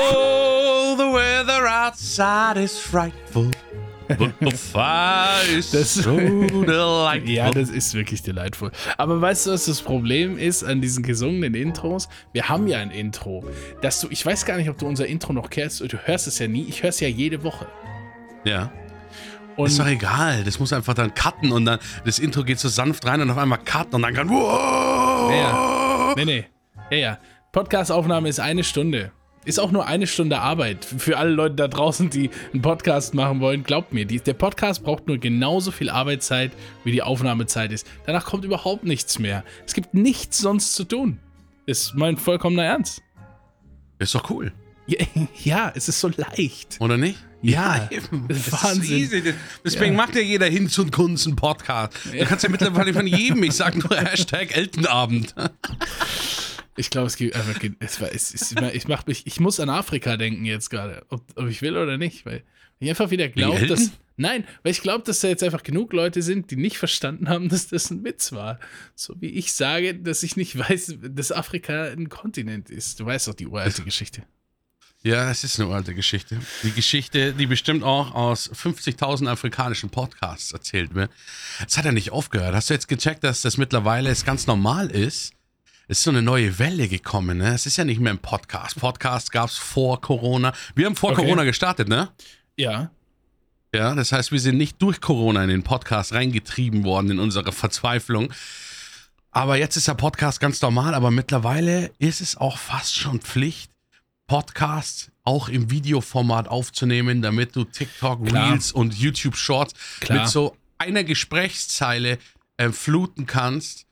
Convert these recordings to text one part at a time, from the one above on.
Oh, the weather outside is frightful. But the fire is Das- so delightful. Ja, das ist wirklich delightful. Aber weißt du, was das Problem ist an diesen gesungenen Intros? Wir haben ja ein Intro, dass du, ich weiß gar nicht, ob du unser Intro noch kennst, du hörst es ja nie, ich höre es ja jede Woche. ja. Und Ist doch egal. Das muss einfach dann cutten und dann das Intro geht so sanft rein und auf einmal cut und dann kann. Wow! Ja. Nee, nee. Ja, ja. Podcast-Aufnahme ist eine Stunde. Ist auch nur eine Stunde Arbeit. Für alle Leute da draußen, die einen Podcast machen wollen, glaubt mir, die, der Podcast braucht nur genauso viel Arbeitszeit, wie die Aufnahmezeit ist. Danach kommt überhaupt nichts mehr. Es gibt nichts sonst zu tun. Ist mein vollkommener Ernst. Ist doch cool. Ja, ja es ist so leicht. Oder nicht? Ja, eben. das ist Das Wahnsinn. easy. Das- Deswegen macht ja jeder Hinz und Kunst einen Podcast. Du kannst ja mittlerweile von jedem, ich sag nur Hashtag Eltenabend. Ich glaube, es gibt einfach. Es, war- es, es, ich, mach mich, ich muss an Afrika denken jetzt gerade, ob, ob ich will oder nicht, weil ich einfach wieder glaube, dass. Nein, weil ich glaube, dass da jetzt einfach genug Leute sind, die nicht verstanden haben, dass das ein Witz war. So wie ich sage, dass ich nicht weiß, dass Afrika ein Kontinent ist. Du weißt doch die uralte Geschichte. Ja, es ist eine alte Geschichte. Die Geschichte, die bestimmt auch aus 50.000 afrikanischen Podcasts erzählt wird. Es hat ja nicht aufgehört. Hast du jetzt gecheckt, dass das mittlerweile es ganz normal ist? Es ist so eine neue Welle gekommen, ne? Es ist ja nicht mehr ein Podcast. Podcast gab es vor Corona. Wir haben vor Okay. Corona gestartet, ne? Ja. Ja, das heißt, wir sind nicht durch Corona in den Podcast reingetrieben worden in unsere Verzweiflung. Aber jetzt ist der Podcast ganz normal, aber mittlerweile ist es auch fast schon Pflicht, Podcasts auch im Videoformat aufzunehmen, damit du TikTok Klar. Reels und YouTube Shorts Klar. mit so einer Gesprächszeile äh, fluten kannst,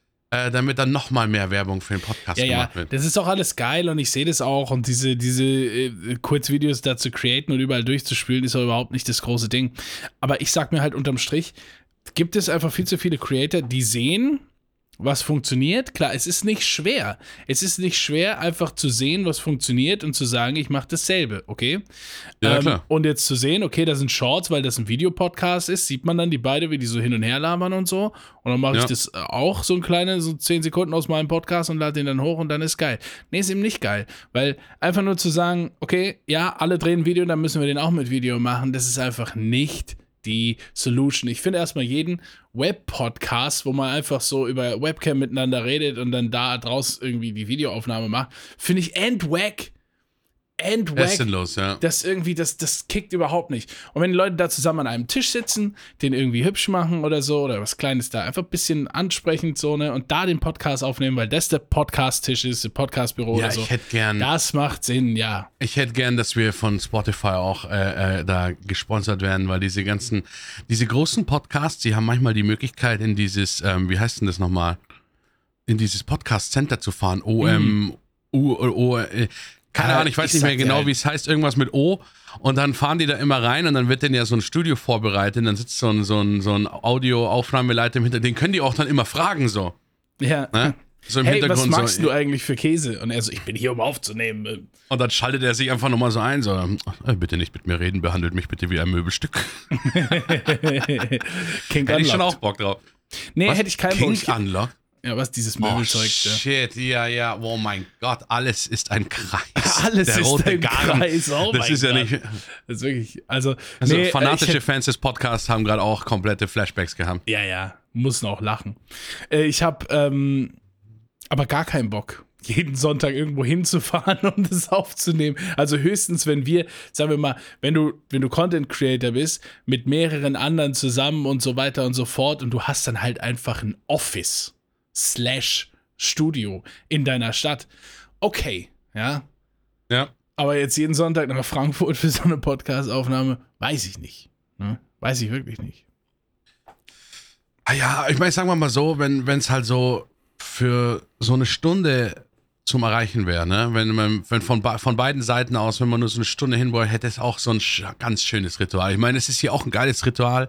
äh, damit dann nochmal mehr Werbung für den Podcast Ja, ja, gemacht wird. das ist auch alles geil und ich sehe das auch und diese, diese äh, Kurzvideos da zu createn und überall durchzuspielen ist auch überhaupt nicht das große Ding. Aber ich sag mir halt unterm Strich, gibt es einfach viel zu viele Creator, die sehen, was funktioniert. Klar, es ist nicht schwer. Es ist nicht schwer, einfach zu sehen, was funktioniert und zu sagen, ich mache dasselbe, okay? Ähm, Ja, klar. Und jetzt zu sehen, okay, das sind Shorts, weil das ein Videopodcast ist, sieht man dann die beide, wie die so hin und her labern und so. Und dann mache ich Ja. das äh, auch so ein kleine, so 10 Sekunden aus meinem Podcast und lade den dann hoch und dann ist geil. Nee, ist eben nicht geil. Weil einfach nur zu sagen, okay, ja, alle drehen Video, dann müssen wir den auch mit Video machen, das ist einfach nicht die Solution. Ich finde erstmal jeden Web-Podcast, wo man einfach so über Webcam miteinander redet und dann da draus irgendwie die Videoaufnahme macht, finde ich endwack. Endwack. Was ist denn los, ja? Das irgendwie, das, das kickt überhaupt nicht. Und wenn die Leute da zusammen an einem Tisch sitzen, den irgendwie hübsch machen oder so, oder was Kleines da, einfach ein bisschen ansprechend so, ne, und da den Podcast aufnehmen, weil das der Podcast-Tisch ist, der Podcastbüro Ja, oder so. ich hätte gern. das macht Sinn, ja. Ich hätte gern, dass wir von Spotify auch äh, äh, da gesponsert werden, weil diese ganzen, diese großen Podcasts, die haben manchmal die Möglichkeit, in dieses, ähm, wie heißt denn das nochmal, in dieses Podcast Center zu fahren. OM, U, O, äh, keine Ja, Ahnung, ich weiß ich nicht mehr genau, halt- wie es heißt, irgendwas mit O. Und dann fahren die da immer rein und dann wird denen ja so ein Studio vorbereitet. Und dann sitzt so ein, so ein, so ein Audioaufnahmeleiter im Hintergrund. Den können die auch dann immer fragen, so. Ja. Ne? So im Hey, was Hintergrund magst so. du eigentlich für Käse? Und er so, ich bin hier, um aufzunehmen. Und dann schaltet er sich einfach nochmal so ein, so, äh, bitte nicht mit mir reden, behandelt mich bitte wie ein Möbelstück. King Hätte ich schon Unlocked. auch Bock drauf. Nee, Was? hätte ich keinen King Bock. Ja, was dieses Oh, Möbelzeug da. shit, ja, ja, oh mein Gott, alles ist ein Kreis. Alles Der ist ein Garn. Kreis, oh das ist ja Gott. nicht. Das ist wirklich, also, Also nee, fanatische Fans des Podcasts haben gerade auch komplette Flashbacks gehabt. Ja, ja, mussten auch lachen. Äh, ich habe ähm, aber gar keinen Bock, jeden Sonntag irgendwo hinzufahren, um das aufzunehmen. Also höchstens, wenn wir, sagen wir mal, wenn du, wenn du Content Creator bist, mit mehreren anderen zusammen und so weiter und so fort und du hast dann halt einfach ein Office slash Studio in deiner Stadt. Okay, ja. Ja. Aber jetzt jeden Sonntag nach Frankfurt für so eine Podcast-Aufnahme, weiß ich nicht. Ne? Weiß ich wirklich nicht. Ah ja, ich meine, sagen wir mal so, wenn es halt so für so eine Stunde zum Erreichen wäre, ne? Wenn man, wenn von, von beiden Seiten aus, wenn man nur so eine Stunde hin wollte, hätte es auch so ein ganz schönes Ritual. Ich meine, es ist hier auch ein geiles Ritual.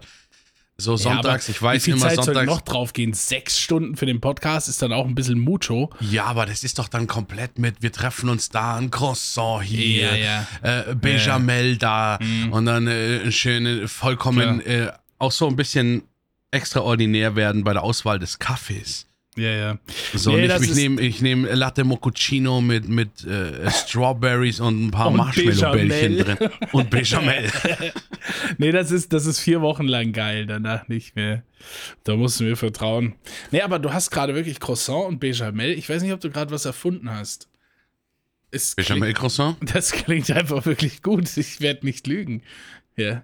So sonntags, Ja, ich weiß wie viel immer Zeit sonntags. noch drauf gehen? Sechs Stunden für den Podcast ist dann auch ein bisschen mucho. Ja, aber das ist doch dann komplett mit, wir treffen uns da, ein Croissant hier, Ja, Äh, Bechamel da und dann äh, ein schöne, vollkommen, äh, auch so ein bisschen extraordinär werden bei der Auswahl des Kaffees. Ja, ja. So, Nee, ich, nehme ich nehm Latte Moccacino mit, mit äh, Strawberries und ein paar Marshmallow-Bällchen Bechamel. drin. Und Bechamel. Nee, das ist, das ist vier Wochen lang geil, danach nicht mehr. Da musst du mir vertrauen. Nee, aber du hast gerade wirklich Croissant und Bechamel. Ich weiß nicht, ob du gerade was erfunden hast. Es klingt, Bechamel-Croissant? das klingt einfach wirklich gut. Ich werde nicht lügen. Ja.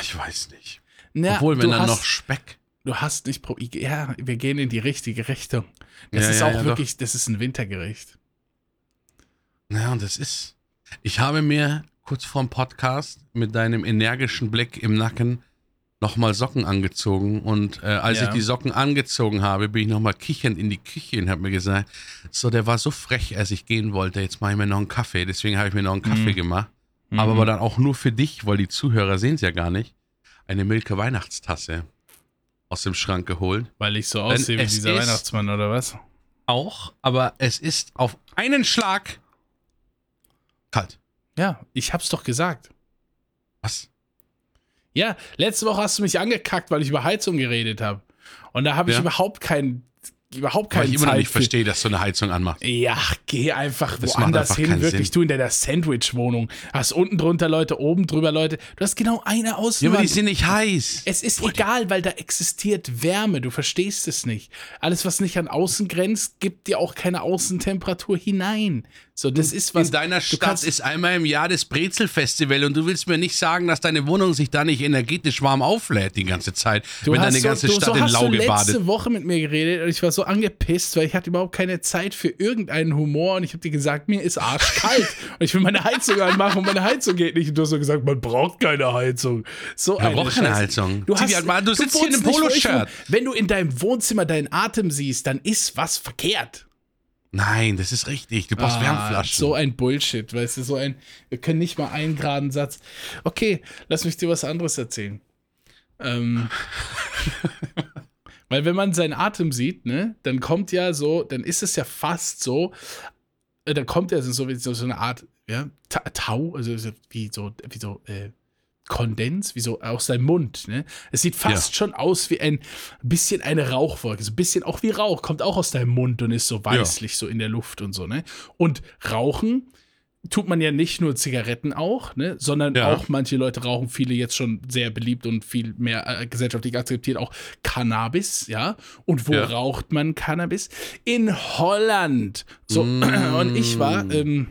Ich weiß nicht. Na, Obwohl, wenn dann hast, noch Speck. Du hast nicht pro. Ja, wir gehen in die richtige Richtung. Das Ja, ist ja, auch wirklich, das ist ein Wintergericht. Ja, und das ist. Ich habe mir kurz vorm Podcast mit deinem energischen Blick im Nacken nochmal Socken angezogen. Und äh, als Ja. ich die Socken angezogen habe, bin ich nochmal kichernd in die Küche und habe mir gesagt, so, der war so frech, als ich gehen wollte, jetzt mache ich mir noch einen Kaffee. Deswegen habe ich mir noch einen Kaffee Mhm. gemacht. Mhm. Aber, aber dann auch nur für dich, weil die Zuhörer sehen es ja gar nicht. Eine Milke Weihnachtstasse aus dem Schrank geholt. Weil ich so aussehe wie es dieser Weihnachtsmann oder was? Auch, aber es ist auf einen Schlag kalt. Ja, ich hab's doch gesagt. Was? Ja, letzte Woche hast du mich angekackt, weil ich über Heizung geredet habe. Und da habe ich Ja. überhaupt keinen, überhaupt Weil keinen ich immer noch nicht für- verstehe, dass du eine Heizung anmachst. Ja, geh einfach Das woanders einfach hin, wirklich. Sinn. Du in deiner Sandwich-Wohnung. Hast unten drunter Leute, oben drüber Leute. Du hast genau eine Ja, aber die Außenwand. sind nicht heiß. es ist egal, weil da existiert Wärme. Du verstehst es nicht. Alles, was nicht an außen grenzt, gibt dir auch keine Außentemperatur hinein. So, das ist was. In deiner du Stadt ist einmal im Jahr das Brezelfestival und du willst mir nicht sagen, dass deine Wohnung sich da nicht energetisch warm auflädt die ganze Zeit, Du wenn hast deine so, ganze du, Stadt so in Lauge du letzte badet. Woche mit mir geredet und ich war so angepisst, weil ich hatte überhaupt keine Zeit für irgendeinen Humor und ich habe dir gesagt, mir ist arschkalt und ich will meine Heizung anmachen und meine Heizung geht nicht und du hast so gesagt, man braucht keine Heizung. So Man eine braucht keine. Heizung. Du, hast, halt mal an, du sitzt hier in einem ich Poloshirt. Wenn du in deinem Wohnzimmer deinen Atem siehst, dann ist was verkehrt. Nein, das ist richtig. Du brauchst Ah, Wärmflaschen. So ein Bullshit, weißt du, so ein, wir können nicht mal einen geraden Satz. Okay, lass mich dir was anderes erzählen. Ähm, weil wenn man seinen Atem sieht, ne, dann kommt ja so, dann ist es ja fast so, äh, dann kommt ja so, so, eine Art, ja, Ta Tau, also so wie so, wie so, äh, Kondens, wie so aus seinem Mund. Ne? Es sieht fast schon aus wie ein bisschen eine Rauchwolke. So ein bisschen auch wie Rauch, kommt auch aus deinem Mund und ist so weißlich so in der Luft und so. Ne? Und Rauchen tut man ja nicht nur Zigaretten auch, ne? sondern Ja. auch manche Leute rauchen, viele jetzt schon sehr beliebt und viel mehr äh, gesellschaftlich akzeptiert, auch Cannabis, ja. Und wo Ja. raucht man Cannabis? In Holland. So, Mm. und ich war ähm,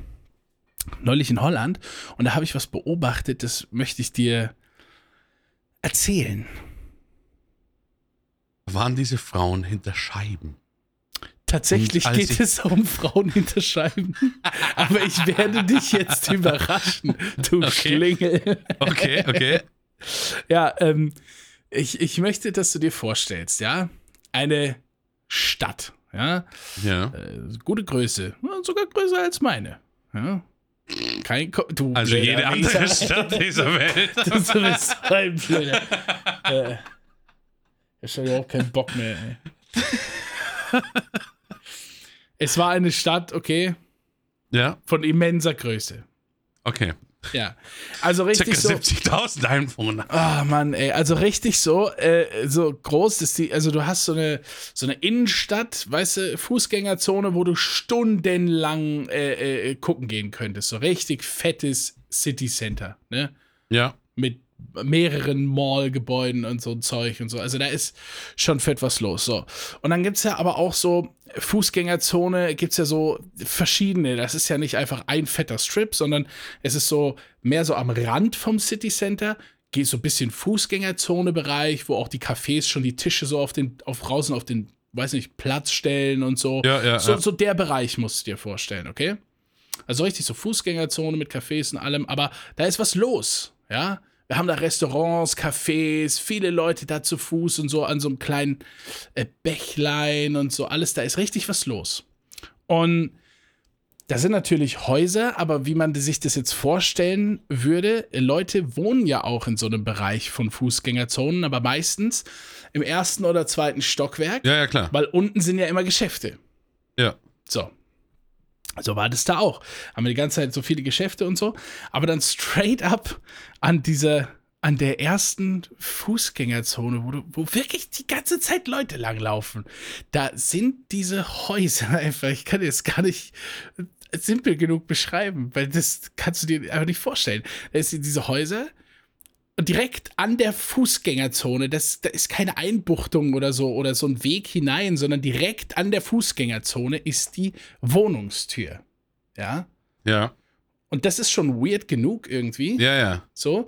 neulich in Holland und da habe ich was beobachtet, das möchte ich dir erzählen. Waren diese Frauen hinter Scheiben? Tatsächlich geht es um Frauen hinter Scheiben. Aber ich werde dich jetzt überraschen, du Schlingel. Okay, okay. Ja, ähm, ich, ich möchte, dass du dir vorstellst, ja, eine Stadt, ja, ja. äh, gute Größe, sogar größer als meine, ja. Kein Ko du Also blöder jede andere. Stadt dieser Welt. Du bist ein blöder. äh, ich habe überhaupt keinen Bock mehr, ey. Es war eine Stadt, okay, Ja, von immenser Größe. okay. Ja. Also Circa richtig so. 70.000 Einwohner. Ah, Mann, ey, also richtig so, äh, so groß ist die, also du hast so eine, so eine Innenstadt, weißt du, Fußgängerzone, wo du stundenlang äh, äh, gucken gehen könntest. So richtig fettes City Center, ne? Ja. Mit mehreren Mallgebäuden und so ein Zeug und so. Also da ist schon fett was los. So. Und dann gibt es ja aber auch so Fußgängerzone, gibt es ja so verschiedene. Das ist ja nicht einfach ein fetter Strip, sondern es ist so mehr so am Rand vom City Center. Geht so ein bisschen Fußgängerzone-Bereich, wo auch die Cafés schon die Tische so auf den, auf draußen auf den, weiß nicht, Platz stellen und so. Ja, ja, so, ja. so der Bereich musst du dir vorstellen, okay? Also richtig so Fußgängerzone mit Cafés und allem, aber da ist was los, ja? Wir haben da Restaurants, Cafés, viele Leute da zu Fuß und so an so einem kleinen äh, Bächlein und so alles, da ist richtig was los. Und da sind natürlich Häuser, aber wie man sich das jetzt vorstellen würde, Leute wohnen ja auch in so einem Bereich von Fußgängerzonen, aber meistens im ersten oder zweiten Stockwerk, Ja, ja, klar. weil unten sind ja immer Geschäfte. Ja. So. So war das da auch. Haben wir die ganze Zeit so viele Geschäfte und so. Aber dann straight up an dieser, an der ersten Fußgängerzone, wo, du, wo wirklich die ganze Zeit Leute langlaufen. Da sind diese Häuser einfach, ich kann jetzt gar nicht simpel genug beschreiben, weil das kannst du dir einfach nicht vorstellen. Da sind diese Häuser direkt an der Fußgängerzone, das, da ist keine Einbuchtung oder so oder so ein Weg hinein, sondern direkt an der Fußgängerzone ist die Wohnungstür. Ja. Ja. Und das ist schon weird genug irgendwie. Ja, ja. So.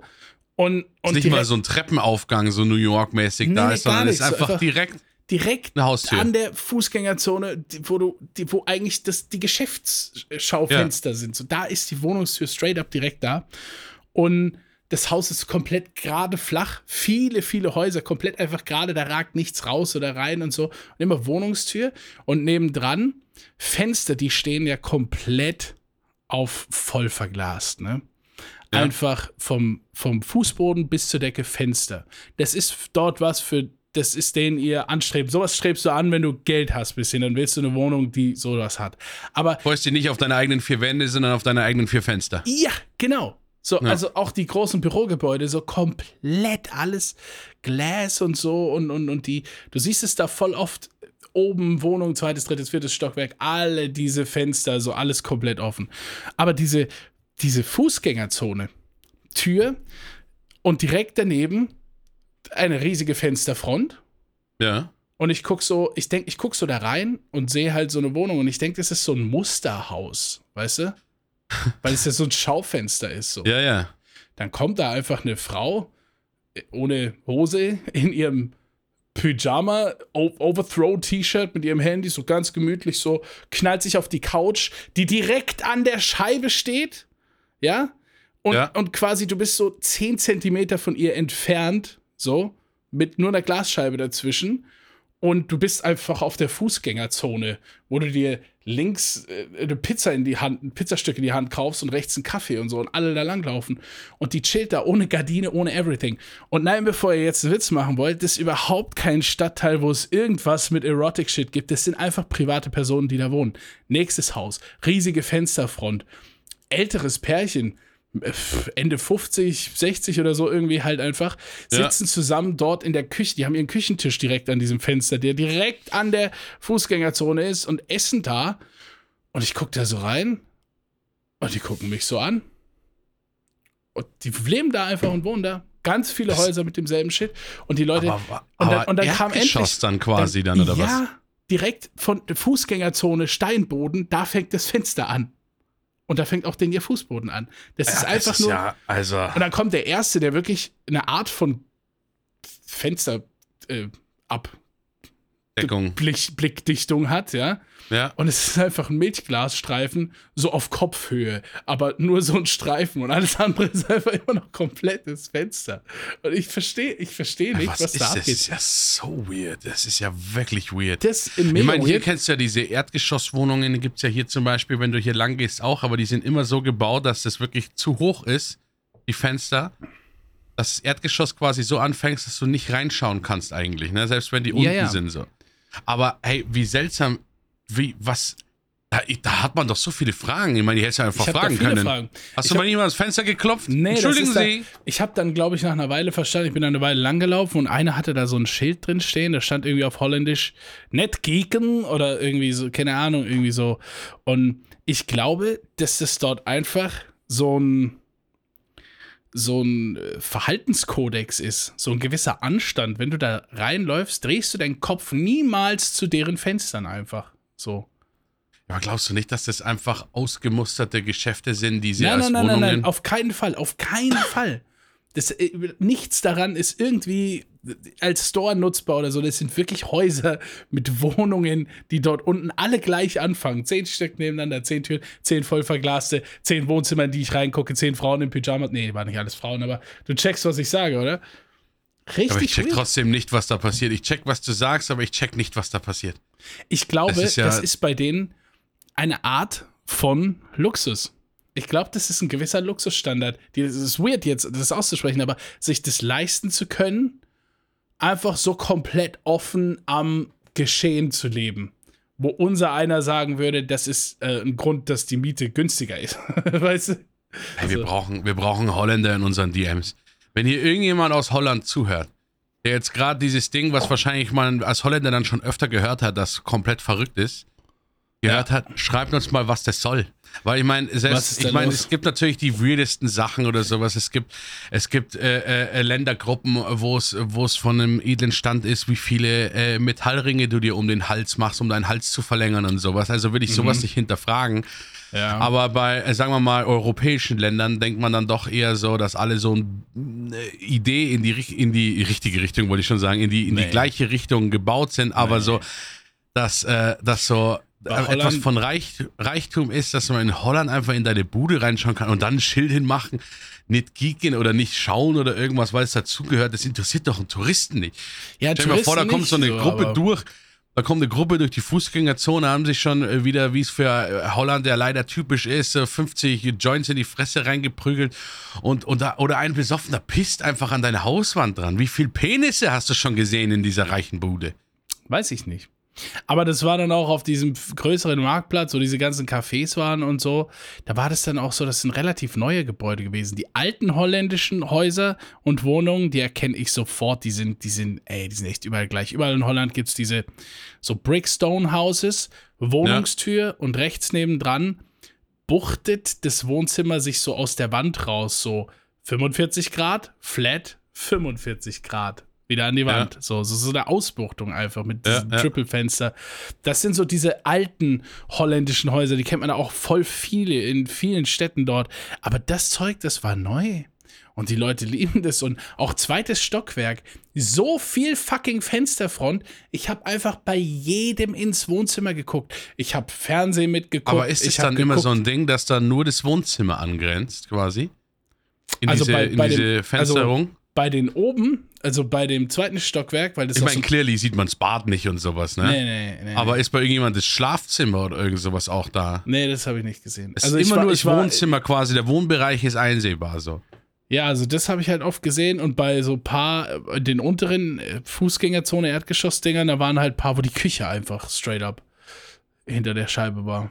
Und, und ist nicht mal so ein Treppenaufgang, so New York-mäßig Nee, da nee, ist, sondern ist So einfach, einfach- direkt direkt an der Fußgängerzone, wo du, die, wo eigentlich das, die Geschäftsschaufenster sind. So, da ist die Wohnungstür straight up direkt da. Und das Haus ist komplett gerade flach. Viele, viele Häuser komplett einfach gerade. Da ragt nichts raus oder rein und so. Und immer Wohnungstür. Und nebendran Fenster, die stehen ja komplett auf voll verglast, ne? Ja. Einfach vom, vom Fußboden bis zur Decke Fenster. Das ist dort was für, das ist den ihr anstrebt. Sowas strebst du an, wenn du Geld hast, bisschen. Dann willst du eine Wohnung, die sowas hat. Aber freust dich nicht auf deine eigenen vier Wände, sondern auf deine eigenen vier Fenster. ja, genau. So, Ja. also auch die großen Bürogebäude, so komplett alles Glas und so und, und, und die, du siehst es da voll oft oben, Wohnung, zweites, drittes, viertes Stockwerk, alle diese Fenster, so alles komplett offen. Aber diese, diese Fußgängerzone, Tür und direkt daneben eine riesige Fensterfront. Ja. Und ich guck so, ich denke, ich guck so da rein und sehe halt so eine Wohnung und ich denke, das ist so ein Musterhaus, weißt du? Weil es ja so ein Schaufenster ist. So. Ja, ja. Dann kommt da einfach eine Frau ohne Hose in ihrem Pyjama, Overthrow-T-Shirt mit ihrem Handy, so ganz gemütlich, so knallt sich auf die Couch, die direkt an der Scheibe steht. Ja? Und, Ja. und quasi du bist so 10 Zentimeter von ihr entfernt, so, mit nur einer Glasscheibe dazwischen. Und du bist einfach auf der Fußgängerzone, wo du dir links äh, eine Pizza in die Hand, ein Pizzastück in die Hand kaufst und rechts einen Kaffee und so und alle da langlaufen. Und die chillt da ohne Gardine, ohne everything. Und nein, bevor ihr jetzt einen Witz machen wollt, das ist überhaupt kein Stadtteil, wo es irgendwas mit Erotic Shit gibt. Das sind einfach private Personen, die da wohnen. Nächstes Haus, riesige Fensterfront, älteres Pärchen, Ende 50, 60 oder so irgendwie halt einfach, Ja. sitzen zusammen dort in der Küche. Die haben ihren Küchentisch direkt an diesem Fenster, der direkt an der Fußgängerzone ist und essen da. Und ich gucke da so rein und die gucken mich so an. Und die leben da einfach und wohnen da. Ganz viele Das- Häuser mit demselben Shit. Und die Leute. Aber, und dann, aber und dann kam endlich. dann quasi dann, oder was? ja, direkt von der Fußgängerzone, Steinboden, da fängt das Fenster an. Und da fängt auch den ihr Fußboden an. Das ist Ja, einfach das ist nur. Ja, also. Und dann kommt der Erste, der wirklich eine Art von Fenster äh, Deckung. Blick, Blickdichtung hat, ja. Ja. Und es ist einfach ein Milchglasstreifen, so auf Kopfhöhe, aber nur so ein Streifen und alles andere ist einfach immer noch komplettes Fenster. Und ich verstehe, ich verstehe nicht, was, was da ist das? Abgeht. ist ja so weird. Das ist ja wirklich weird. Das in Ich meine, hier weird. kennst du ja diese Erdgeschosswohnungen, die gibt es ja hier zum Beispiel, wenn du hier lang gehst, auch, aber die sind immer so gebaut, dass das wirklich zu hoch ist, die Fenster, dass das Erdgeschoss quasi so anfängst, dass du nicht reinschauen kannst eigentlich, ne? selbst wenn die Ja, unten ja. sind so. Aber hey, wie seltsam, wie, was, da, da hat man doch so viele Fragen. Ich meine, die hättest du einfach fragen können. Fragen. Hast Ich du hab- mal jemand das Fenster geklopft? Nee, das Entschuldigen ist da, Sie. Ich habe dann, glaube ich, nach einer Weile verstanden, ich bin eine Weile lang gelaufen und einer hatte da so ein Schild drin stehen, da stand irgendwie auf Holländisch net geeken oder irgendwie so, keine Ahnung, irgendwie so. Und ich glaube, dass das dort einfach so ein so ein äh, Verhaltenskodex ist, so ein gewisser Anstand. Wenn du da reinläufst, drehst du deinen Kopf niemals zu deren Fenstern einfach. So. Aber glaubst du nicht, dass das einfach ausgemusterte Geschäfte sind, die sie Nein, als nein, nein, nein, Wohnungen... nein, auf keinen Fall, auf keinen Fall. Das, äh, nichts daran ist irgendwie als Store nutzbar oder so. Das sind wirklich Häuser mit Wohnungen, die dort unten alle gleich anfangen. Zehn Stück nebeneinander, zehn Türen, zehn voll verglaste, zehn Wohnzimmer, in die ich reingucke, zehn Frauen im Pyjama. Nee, waren nicht alles Frauen, aber du checkst, was ich sage, oder? Richtig aber ich check weird. trotzdem nicht, was da passiert. Ich check, was du sagst, aber ich check nicht, was da passiert. Ich glaube, Das ist ja- das ist bei denen eine Art von Luxus. Ich glaube, das ist ein gewisser Luxusstandard. Es ist weird jetzt, das auszusprechen, aber sich das leisten zu können, einfach so komplett offen am Geschehen zu leben. Wo unser einer sagen würde, das ist äh, ein Grund, dass die Miete günstiger ist. weißt du? Hey, wir, Also- brauchen, wir brauchen Holländer in unseren DMs. Wenn hier irgendjemand aus Holland zuhört, der jetzt gerade dieses Ding, was wahrscheinlich man als Holländer dann schon öfter gehört hat, das komplett verrückt ist, gehört hat, schreibt uns mal, was das soll. Weil ich meine, selbst, ich meine, es gibt natürlich die weirdesten Sachen oder sowas. Es gibt, es gibt äh, äh, Ländergruppen, wo es, wo es von einem edlen Stand ist, wie viele äh, Metallringe du dir um den Hals machst, um deinen Hals zu verlängern und sowas. Also will ich Mhm. sowas nicht hinterfragen. Ja. Aber bei, äh, sagen wir mal, europäischen Ländern denkt man dann doch eher so, dass alle so eine Idee in die, in die richtige Richtung, wollte ich schon sagen, in die, in Nee. die gleiche Richtung gebaut sind, aber so, dass, äh, dass so Äh, etwas Holland- von Reich, Reichtum ist, dass man in Holland einfach in deine Bude reinschauen kann und dann ein Schild hinmachen, nicht kicken oder nicht schauen oder irgendwas, weil es dazugehört. Das interessiert doch einen Touristen nicht. ja, Stell dir mal vor, da kommt so eine Gruppe aber- durch. Da kommt eine Gruppe durch die Fußgängerzone, haben sich schon äh, wieder, wie es für äh, Holland ja leider typisch ist, äh, 50 Joints in die Fresse reingeprügelt und, und da, oder ein Besoffener pisst einfach an deine Hauswand dran. Wie viel Penisse hast du schon gesehen in dieser reichen Bude? Weiß ich nicht. Aber das war dann auch auf diesem größeren Marktplatz, wo diese ganzen Cafés waren und so. Da war das dann auch so, das sind relativ neue Gebäude gewesen. Die alten holländischen Häuser und Wohnungen, die erkenne ich sofort. Die sind, die sind, ey, die sind echt überall gleich. Überall in Holland gibt es diese so Brickstone Houses, Wohnungstür und rechts nebendran buchtet das Wohnzimmer sich so aus der Wand raus. So 45 Grad, flat, 45 Grad. Wieder an die Ja. Wand. So, so, so eine Ausbuchtung einfach mit Ja, diesem ja. Triple-Fenster. Das sind so diese alten holländischen Häuser, die kennt man auch voll viele in vielen Städten dort. Aber das Zeug, das war neu. Und die Leute lieben das. Und auch zweites Stockwerk. So viel fucking Fensterfront. Ich habe einfach bei jedem ins Wohnzimmer geguckt. Ich habe Fernsehen mitgeguckt. Aber ist es dann immer so geguckt- ein Ding, dass dann nur das Wohnzimmer angrenzt, quasi? In Also diese, bei- in bei diese den- Fensterung? Bei den oben, also bei dem zweiten Stockwerk, weil das ich auch meine, so, clearly sieht man das Bad nicht und sowas, ne? Nee, nee, nee. Aber ist bei irgendjemand das Schlafzimmer oder irgend sowas auch da? nee, das habe ich nicht gesehen. Es also ist ich immer war, nur ich das war, Wohnzimmer quasi, der Wohnbereich ist einsehbar so. Ja, also das habe ich halt oft gesehen und bei so paar, äh, den unteren äh, Fußgängerzone, Erdgeschossdingern, da waren halt paar, wo die Küche einfach straight up hinter der Scheibe war.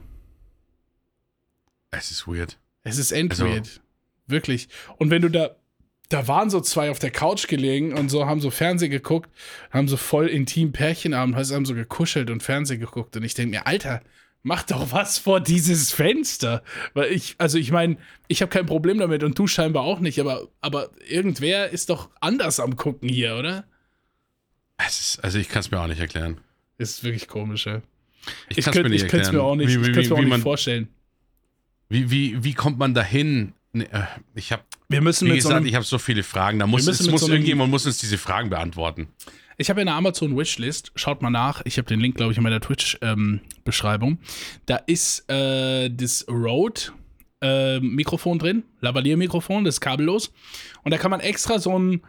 Es ist weird. Es ist end Also- weird. Wirklich. Und wenn du da, da waren so zwei auf der Couch gelegen und so haben so Fernsehen geguckt, haben so voll intim Pärchenabend, heißt, haben so gekuschelt und Fernsehen geguckt und ich denke mir, Alter, mach doch was vor dieses Fenster. Weil ich, also ich meine, ich habe kein Problem damit und du scheinbar auch nicht, aber, aber irgendwer ist doch anders am Gucken hier, oder? Es ist, also ich kann es mir auch nicht erklären. Ist wirklich komisch, ja. Ich, Ich könnte es mir auch nicht, Wie, ich wie, mir auch wie, nicht man, vorstellen. wie, wie, wie kommt man dahin? Nee, äh, ich habe, Wir müssen wie so gesagt, einem, ich habe so viele Fragen. Da muss, es muss so irgendjemand muss uns diese Fragen beantworten. Ich habe ja eine Amazon Wishlist. Schaut mal nach. Ich habe den Link, glaube ich, in meiner Twitch-Beschreibung. da ist äh, das Rode-Mikrofon drin, Lavalier-Mikrofon, das ist kabellos. Und da kann man extra so einen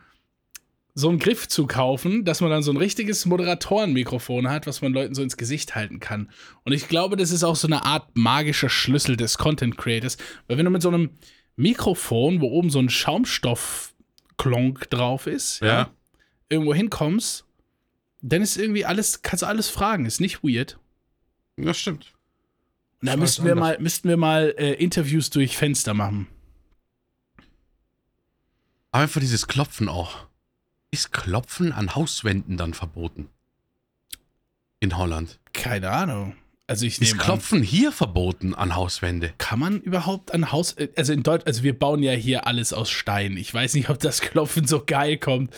so einen Griff zu kaufen, dass man dann so ein richtiges Moderatorenmikrofon hat, was man Leuten so ins Gesicht halten kann. Und ich glaube, das ist auch so eine Art magischer Schlüssel des Content Creators. Weil wenn du mit so einem Mikrofon, wo oben so ein Schaumstoff-Klonk drauf ist, Ja. irgendwo hinkommst, dann ist irgendwie alles, kannst du alles fragen, ist nicht weird. Das stimmt. Und da müssten wir anders. mal, müssten wir mal äh, Interviews durch Fenster machen. Aber einfach dieses Klopfen auch. Ist Klopfen an Hauswänden dann verboten? In Holland. Keine Ahnung. Also ich Ist nehme an, Klopfen hier verboten an Hauswände? kann man überhaupt an Haus, also in Deutschland, also wir bauen ja hier alles aus Stein. Ich weiß nicht, ob das Klopfen so geil kommt.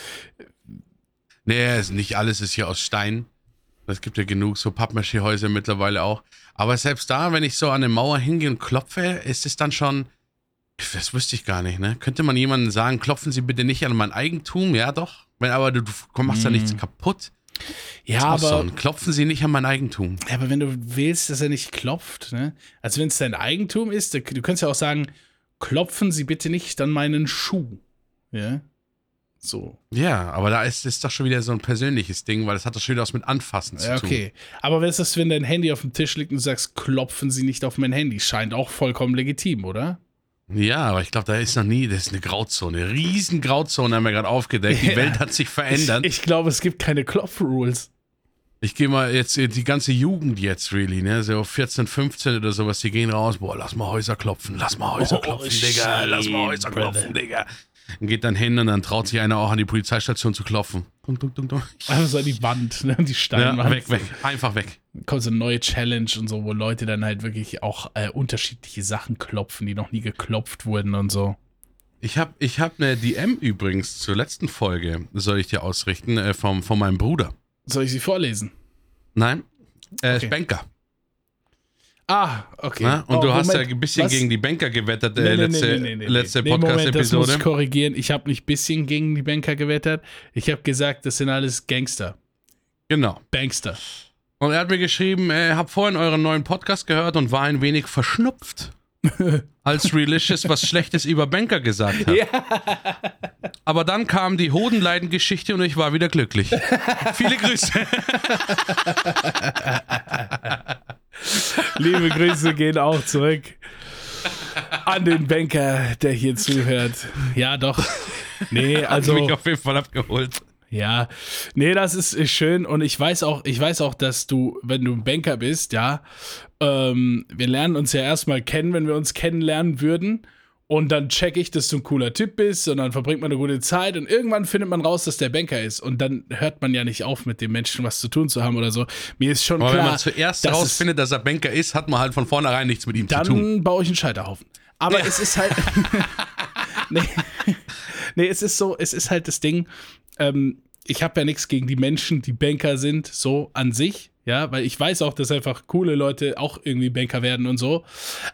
Nee, nicht alles ist hier aus Stein. Es gibt ja genug so Pappmaché-Häuser mittlerweile auch. Aber selbst da, wenn ich so an eine Mauer hingehe und klopfe, ist es dann schon. Das wüsste ich gar nicht, ne? Könnte man jemandem sagen, klopfen Sie bitte nicht an mein Eigentum? Ja, doch. Wenn, aber du, du machst da nichts kaputt. Ja, aber, Klopfen Sie nicht an mein Eigentum. ja, aber wenn du willst, dass er nicht klopft, ne? Also wenn es dein Eigentum ist, du könntest ja auch sagen, klopfen Sie bitte nicht an meinen Schuh. Ja. So. Ja, aber da ist es doch schon wieder so ein persönliches Ding, weil das hat doch schon wieder was mit Anfassen zu Ja, tun. okay. Aber was ist das, wenn dein Handy auf dem Tisch liegt und du sagst, klopfen Sie nicht auf mein Handy? Scheint auch vollkommen legitim, oder? Ja, aber ich glaube, da ist noch nie, das ist eine Grauzone. Eine riesen Grauzone haben wir gerade aufgedeckt. Die Ja. Welt hat sich verändert. Ich, ich glaube, es gibt keine Klopf-Rules. Ich gehe mal jetzt, äh, die ganze Jugend jetzt, really, ne? So 14, 15 oder sowas, die gehen raus, boah, lass mal Häuser klopfen, lass mal Häuser Oh, klopfen, shit, Digga, lass mal Häuser klopfen, brother. Digga. Und geht dann hin und dann traut sich einer auch an die Polizeistation zu klopfen. Dunk, dunk, dunk, dunk. Einfach so an die Wand, ne? die Ja, Steinwand. weg, weg, einfach weg. Kommt so eine neue Challenge und so, wo Leute dann halt wirklich auch äh, unterschiedliche Sachen klopfen, die noch nie geklopft wurden und so. Ich habe ich hab eine DM übrigens zur letzten Folge, soll ich dir ausrichten, äh, vom, von meinem Bruder. Soll ich sie vorlesen? Nein, er Okay. ist Banker. Ah, okay. Ne? Und Oh, du hast ja Moment, ein bisschen was? gegen die Banker gewettert, äh, nee, letzte, nee, nee, nee, nee. letzte Moment, das muss Podcast-Episode. ich korrigieren. Ich habe nicht bisschen gegen die Banker gewettert. Ich habe gesagt, das sind alles Gangster. Genau. Bankster. Und er hat mir geschrieben, er hab vorhin euren neuen Podcast gehört und war ein wenig verschnupft, als Relicious was Schlechtes über Banker gesagt hat. Aber dann kam die Hodenleiden-Geschichte und ich war wieder glücklich. Viele Grüße. Liebe Grüße gehen auch zurück an den Banker, der hier zuhört. Ja, doch. Nee, Also mich also auf jeden Fall abgeholt. ja, nee, das ist, ist schön und ich weiß auch, ich weiß auch, dass du, wenn du ein Banker bist, ja, ähm, wir lernen uns ja erstmal kennen, wenn wir uns kennenlernen würden. Und dann check ich, dass du ein cooler Typ bist und dann verbringt man eine gute Zeit und irgendwann findet man raus, dass der Banker ist. Und dann hört man ja nicht auf, mit dem Menschen was zu tun zu haben oder so. Mir ist schon Aber klar. wenn man zuerst dass herausfindet, dass er Banker ist, hat man halt von vornherein nichts mit ihm zu tun. dann baue ich einen Scheiterhaufen. Aber es ist halt. nee. nee, es ist so, es ist halt das Ding. Ähm, ich habe ja nichts gegen die Menschen, die Banker sind, so an sich. Ja, weil ich weiß auch, dass einfach coole Leute auch irgendwie Banker werden und so.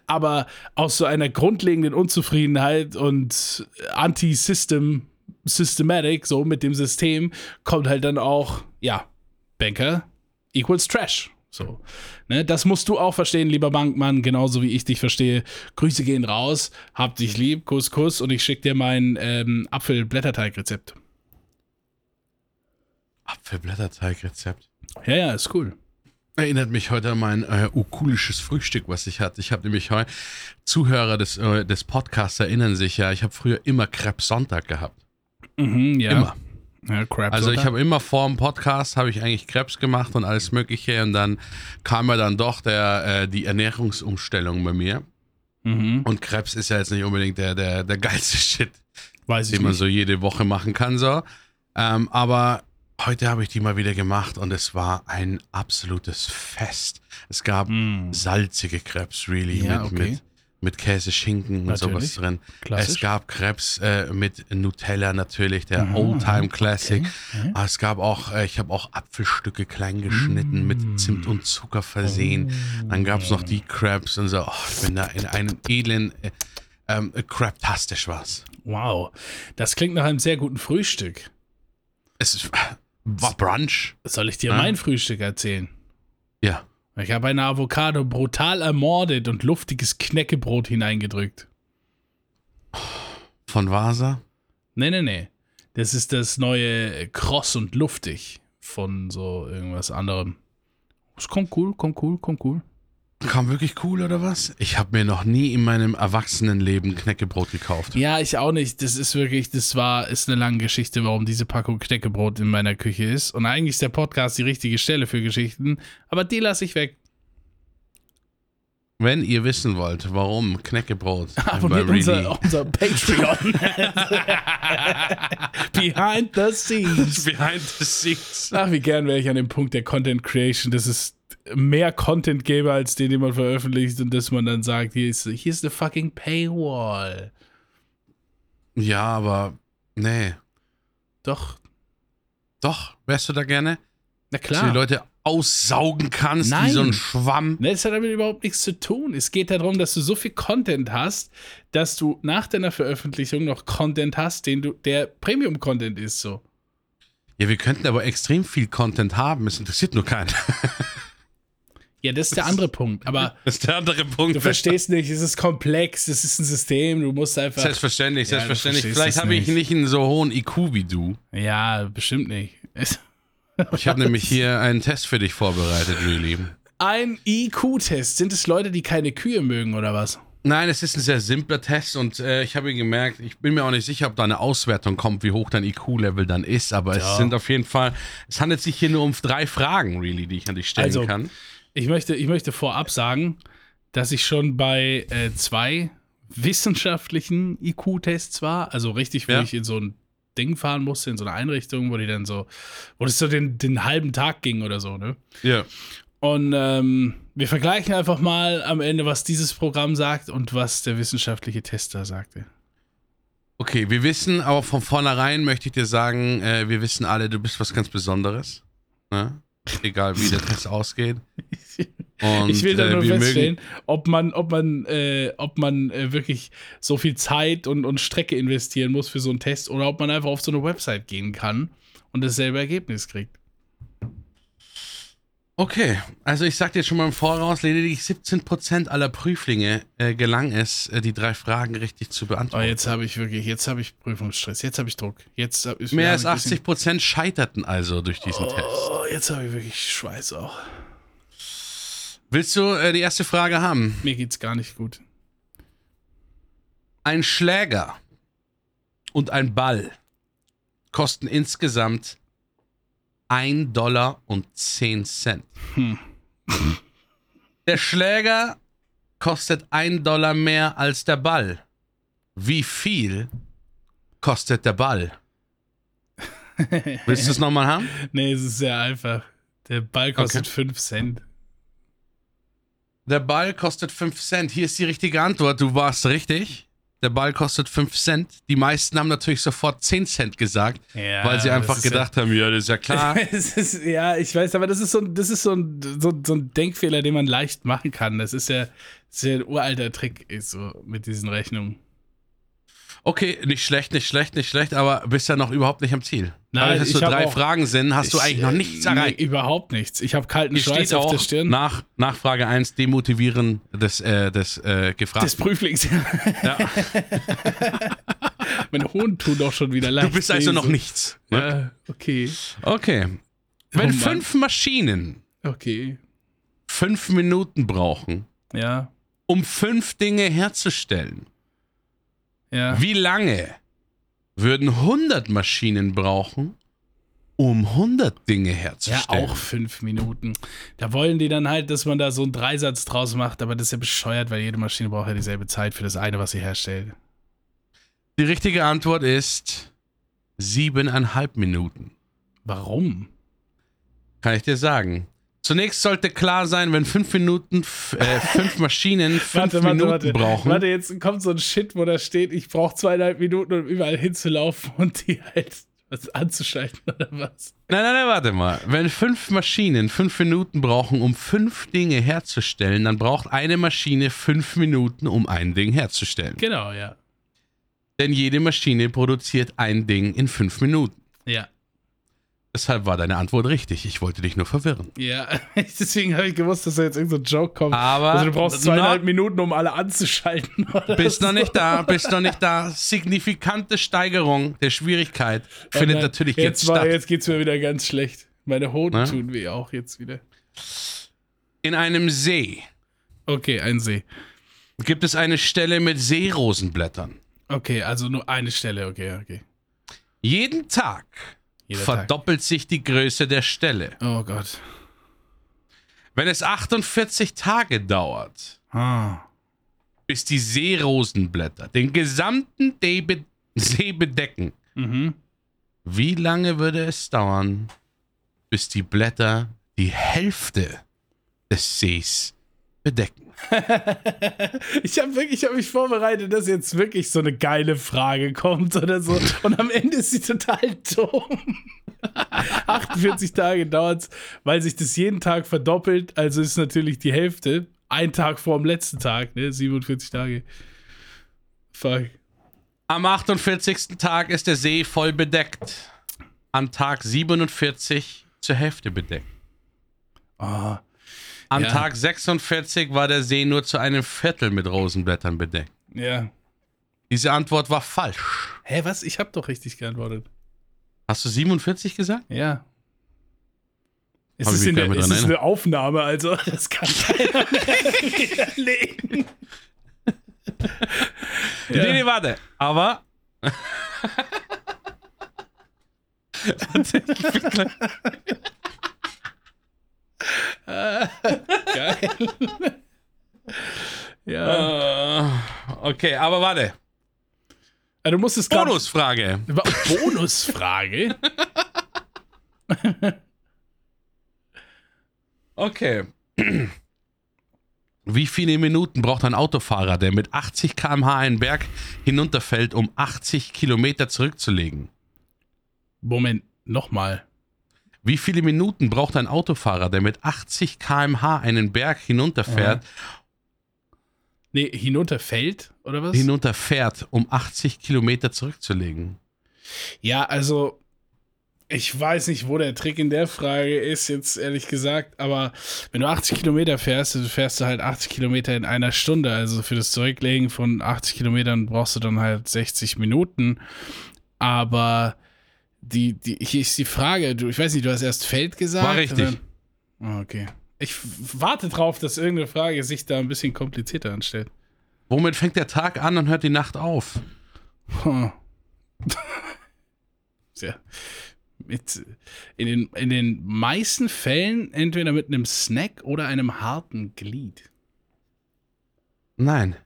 Aber aus so einer grundlegenden Unzufriedenheit und Anti-System, Systematic, so mit dem System, kommt halt dann auch, ja, Banker equals Trash. So. Ne, das musst du auch verstehen, lieber Bankmann, genauso wie ich dich verstehe. Grüße gehen raus, hab dich lieb, Kuss, Kuss und ich schick dir mein ähm, Apfel-Blätterteig-Rezept. Apfelblätterteig-Rezept. Ja, ja, ist cool. Erinnert mich heute an mein äh, ukulisches Frühstück, was ich hatte. Ich habe nämlich heute, Zuhörer des, äh, des Podcasts erinnern sich ja, ich habe früher immer Krebs Sonntag gehabt. Mhm, ja. Immer. Ja, Crap. Also ich habe immer vor dem Podcast habe ich eigentlich Krebs gemacht und alles mögliche und dann kam ja dann doch der, äh, die Ernährungsumstellung bei mir. Mhm, Und Krebs ist ja jetzt nicht unbedingt der, der, der geilste Shit, weiß ich den man nicht. so jede Woche machen kann. So. Ähm, aber heute habe ich die mal wieder gemacht und es war ein absolutes Fest. Es gab Mm. salzige Krebs, really, Ja, mit, okay. mit, mit Käse, Schinken und sowas Natürlich. drin. Klassisch. Es gab Krebs äh, mit Nutella natürlich, der Mhm, Oldtime Classic. okay. Aber es gab auch, äh, ich habe auch Apfelstücke klein geschnitten, Mm. mit Zimt und Zucker versehen. Oh. Dann gab es noch die Crabs und so. Oh, ich bin da in einem edlen, äh, ähm, Crabtastisch war's. Wow. Das klingt nach einem sehr guten Frühstück. Es war Brunch. Soll ich dir Ja. mein Frühstück erzählen? Ja. Ich habe eine Avocado brutal ermordet und luftiges Knäckebrot hineingedrückt. Von Vasa. Nee, nee, nee. Das ist das neue Kross und Luftig von so irgendwas anderem. Es kommt cool, kommt cool, kommt cool. Kam wirklich cool oder was? Ich habe mir noch nie in meinem Erwachsenenleben Knäckebrot gekauft. Ja, ich auch nicht. Das ist wirklich, das war, ist eine lange Geschichte, warum diese Packung Knäckebrot in meiner Küche ist. Und eigentlich ist der Podcast die richtige Stelle für Geschichten, aber die lasse ich weg. Wenn ihr wissen wollt, warum Knäckebrot Abonniert unser, unser Patreon. Behind the scenes. Behind the scenes. Ach, wie gern wäre ich an dem Punkt der Content Creation, dass es mehr Content gäbe, als den, den man veröffentlicht und dass man dann sagt, hier ist, hier ist eine fucking Paywall. Ja, aber nee. Doch, Doch, wärst du da gerne? na Dass du die klar. Leute aussaugen kannst wie Nein. so ein Schwamm. Ne, das hat damit überhaupt nichts zu tun. Es geht darum, dass du so viel Content hast, dass du nach deiner Veröffentlichung noch Content hast, den du, der Premium-Content ist so. Ja, wir könnten aber extrem viel Content haben. Es interessiert nur keinen. Ja, das ist der andere Punkt. Aber Das ist der andere Punkt. du verstehst nicht, es ist komplex, es ist ein System, du musst einfach. Selbstverständlich, Ja, du selbstverständlich. Vielleicht habe ich nicht. einen so hohen IQ wie du. Ja, bestimmt nicht. Ich habe nämlich hier einen Test für dich vorbereitet, really. Ein IQ-Test. Sind es Leute, die keine Kühe mögen oder was? Nein, es ist ein sehr simpler Test und äh, ich habe gemerkt, ich bin mir auch nicht sicher, ob da eine Auswertung kommt, wie hoch dein IQ-Level dann ist, aber Ja. es sind auf jeden Fall, es handelt sich hier nur um drei Fragen, really, die ich an dich stellen Also, kann. Ich möchte, ich möchte vorab sagen, dass ich schon bei äh, zwei wissenschaftlichen IQ-Tests war. Also richtig, wo Ja. ich in so ein Ding fahren musste, in so eine Einrichtung, wo die dann so, wo das so den, den halben Tag ging oder so, ne? Ja. Und ähm, wir vergleichen einfach mal am Ende, was dieses Programm sagt und was der wissenschaftliche Tester sagte. Okay, wir wissen, aber von vornherein möchte ich dir sagen, äh, wir wissen alle, du bist was ganz Besonderes. Ne? Egal wie der Test ausgeht. Und, ich will da äh, nur wir feststellen, ob man, ob man, äh, ob man äh, wirklich so viel Zeit und, und Strecke investieren muss für so einen Test oder ob man einfach auf so eine Website gehen kann und dasselbe Ergebnis kriegt. Okay, also ich sag dir schon mal im Voraus, lediglich 17% aller Prüflinge äh, gelang es, äh, die drei Fragen richtig zu beantworten. Oh, jetzt habe ich wirklich, jetzt habe ich Prüfungsstress, jetzt habe ich Druck. Jetzt hab ich, Mehr als haben ein bisschen- 80% scheiterten also durch diesen Test. Oh, jetzt habe ich wirklich Schweiß auch. Willst du äh, die erste Frage haben? Mir geht's gar nicht gut. Ein Schläger und ein Ball kosten insgesamt 1 Dollar und 10 Cent. Hm. Der Schläger kostet 1 Dollar mehr als der Ball. Wie viel kostet der Ball? Willst du es nochmal haben? Nee, es ist sehr einfach. Der Ball kostet Okay. 5 Cent. Der Ball kostet 5 Cent. Hier ist die richtige Antwort. Du warst richtig. Der Ball kostet 5 Cent. Die meisten haben natürlich sofort 10 Cent gesagt, Ja, weil sie einfach ist ja- gedacht haben, ja, das ist ja klar. Ist, ja, ich weiß, aber das ist so, ein- das ist so ein, so, so ein Denkfehler, den man leicht machen kann. Das ist ja, das ist ja ein uralter Trick ist so mit diesen Rechnungen. Okay, nicht schlecht, nicht schlecht, nicht schlecht, aber bist ja noch überhaupt nicht am Ziel. Nein, Dadurch, dass ich hab drei auch- Fragen sind, hast du Ich, eigentlich noch äh, nichts nee, erreicht. überhaupt nichts. Ich habe kalten Hier Schweiß auf auch der Stirn. nach, nach Frage 1 demotivieren des, äh, des äh, Gefragten. des Prüflings. ja. Meine Hohen tun doch schon wieder leicht. Du bist also noch so. nichts. Ne? Ja, okay. Okay. Wenn Oh fünf Maschinen Okay. fünf Minuten brauchen, Ja. um fünf Dinge herzustellen, Ja. wie lange würden 100 Maschinen brauchen, um 100 Dinge Ja, herzustellen? auch fünf Minuten. Da wollen die dann halt, dass man da so einen Dreisatz draus macht, aber das ist ja bescheuert, weil jede Maschine braucht ja dieselbe Zeit für das eine, was sie herstellt. Die richtige Antwort ist siebeneinhalb Minuten. Warum? Kann ich dir sagen. Zunächst sollte klar sein, wenn fünf Minuten, äh, fünf Maschinen fünf Minuten brauchen. Warte, jetzt kommt so ein Shit, wo da steht, ich brauche zweieinhalb Minuten, um überall hinzulaufen und die halt was anzuschalten oder was. Nein, nein, nein, warte mal. Wenn fünf Maschinen fünf Minuten brauchen, um fünf Dinge herzustellen, dann braucht eine Maschine fünf Minuten, um ein Ding herzustellen. Genau, ja. Denn jede Maschine produziert ein Ding in fünf Minuten. Ja. Deshalb war deine Antwort richtig. Ich wollte dich nur verwirren. Ja, deswegen habe ich gewusst, dass da jetzt irgendein so Joke kommt. Aber also du brauchst zweieinhalb Minuten, um alle anzuschalten. Bist noch so. nicht da, bist noch nicht da. Signifikante Steigerung der Schwierigkeit findet nein, natürlich jetzt, jetzt war, statt. Jetzt geht's mir wieder ganz schlecht. Meine Hoden Ne? tun weh auch jetzt wieder. In einem See Okay, ein See. gibt es eine Stelle mit Seerosenblättern. Okay, also nur eine Stelle. Okay, okay. Jeden Tag Jeder Tag. verdoppelt sich die Größe der Stelle. Oh Gott. Wenn es 48 Tage dauert, Ah. bis die Seerosenblätter den gesamten See be- See bedecken, Mhm. wie lange würde es dauern, bis die Blätter die Hälfte des Sees bedecken? Ich habe wirklich, ich habe mich vorbereitet, dass jetzt wirklich so eine geile Frage kommt oder so. Und am Ende ist sie total dumm. 48 Tage dauert es, weil sich das jeden Tag verdoppelt. Also ist natürlich die Hälfte. Ein Tag vor dem letzten Tag, ne? 47 Tage. Fuck. Am 48. Tag ist der See voll bedeckt. An Tag 47 zur Hälfte bedeckt. Oh. An Ja. Tag 46 war der See nur zu einem Viertel mit Rosenblättern bedeckt. Ja. Diese Antwort war falsch. Hä, was? Ich habe doch richtig geantwortet. Hast du 47 gesagt? Ja. Ist es, in der, ist es eine Aufnahme? Also, das kann keiner mehr widerlegen. Nee, nee, warte. Aber. Geil. ja. Äh, okay, aber warte. Ah, Du musst es Bonusfrage. Bonusfrage? Okay. Wie viele Minuten braucht ein Autofahrer, der mit 80 km/h einen Berg hinunterfällt, um 80 Kilometer zurückzulegen? Moment, nochmal. Wie viele Minuten braucht ein Autofahrer, der mit 80 km/h einen Berg hinunterfährt, Nee, hinunterfällt, oder was? hinunterfährt, um 80 Kilometer zurückzulegen? Ja, also ich weiß nicht, wo der Trick in der Frage ist, jetzt ehrlich gesagt, aber wenn du 80 Kilometer fährst, dann fährst du halt 80 Kilometer in einer Stunde. Also für das Zurücklegen von 80 Kilometern brauchst du dann halt 60 Minuten. Aber die, die, hier ist die Frage, du, ich weiß nicht, du hast erst Feld gesagt. War richtig. oder? Ah, okay. Ich warte drauf, dass irgendeine Frage sich da ein bisschen komplizierter anstellt. Womit fängt der Tag an und hört die Nacht auf? Hm. Tja. Mit, in, den, in den meisten Fällen entweder mit einem Snack oder einem harten Glied. Nein.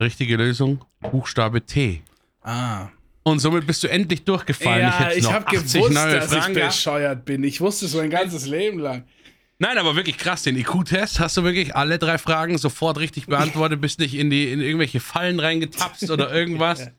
Richtige Lösung: Buchstabe T. Ah. Und somit bist du endlich durchgefallen. ja, ich noch habe 80 gewusst, dass ich Fragen gehabt. bescheuert bin. Ich wusste es mein ganzes Leben lang. Nein, aber wirklich krass, den IQ-Test hast du wirklich alle drei Fragen sofort richtig beantwortet, bist nicht in die in irgendwelche Fallen reingetapst oder irgendwas.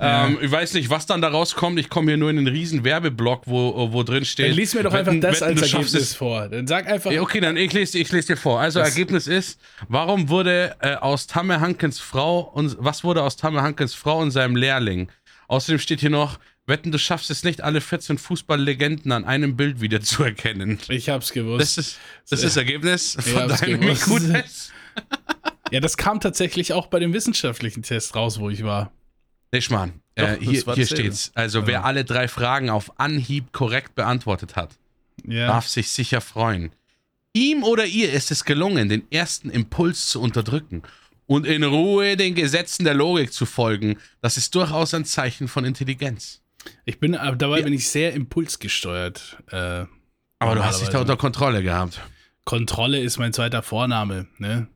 ähm, ich weiß nicht, was dann da rauskommt. Ich komme hier nur in einen riesen Werbeblock, wo, wo drin steht. Dann lies mir doch wetten- einfach das wetten, als Ergebnis vor. Dann sag einfach. Ja, okay, dann ich lese, ich lese dir vor. Also Das- Ergebnis ist, warum wurde äh, aus Tamme Hankens Frau und was wurde aus Tamme Hankens Frau und seinem Lehrling? Außerdem steht hier noch, wetten, du schaffst es nicht, alle 14 Fußballlegenden an einem Bild wieder zu erkennen. Ich hab's gewusst. Das ist das, ist Ergebnis von hab's deinem. IQ-Test. ja, das kam tatsächlich auch bei dem wissenschaftlichen Test raus, wo ich war. Nee, Schmarrn. Doch, Äh, hier hier steht's. Also, wer Ja. alle drei Fragen auf Anhieb korrekt beantwortet hat, Ja. darf sich sicher freuen. Ihm oder ihr ist es gelungen, den ersten Impuls zu unterdrücken und in Ruhe den Gesetzen der Logik zu folgen. Das ist durchaus ein Zeichen von Intelligenz. Ich bin, aber dabei Ja. bin ich sehr impulsgesteuert. Äh, Aber du hast dich da unter Kontrolle gehabt. Kontrolle ist mein zweiter Vorname, ne?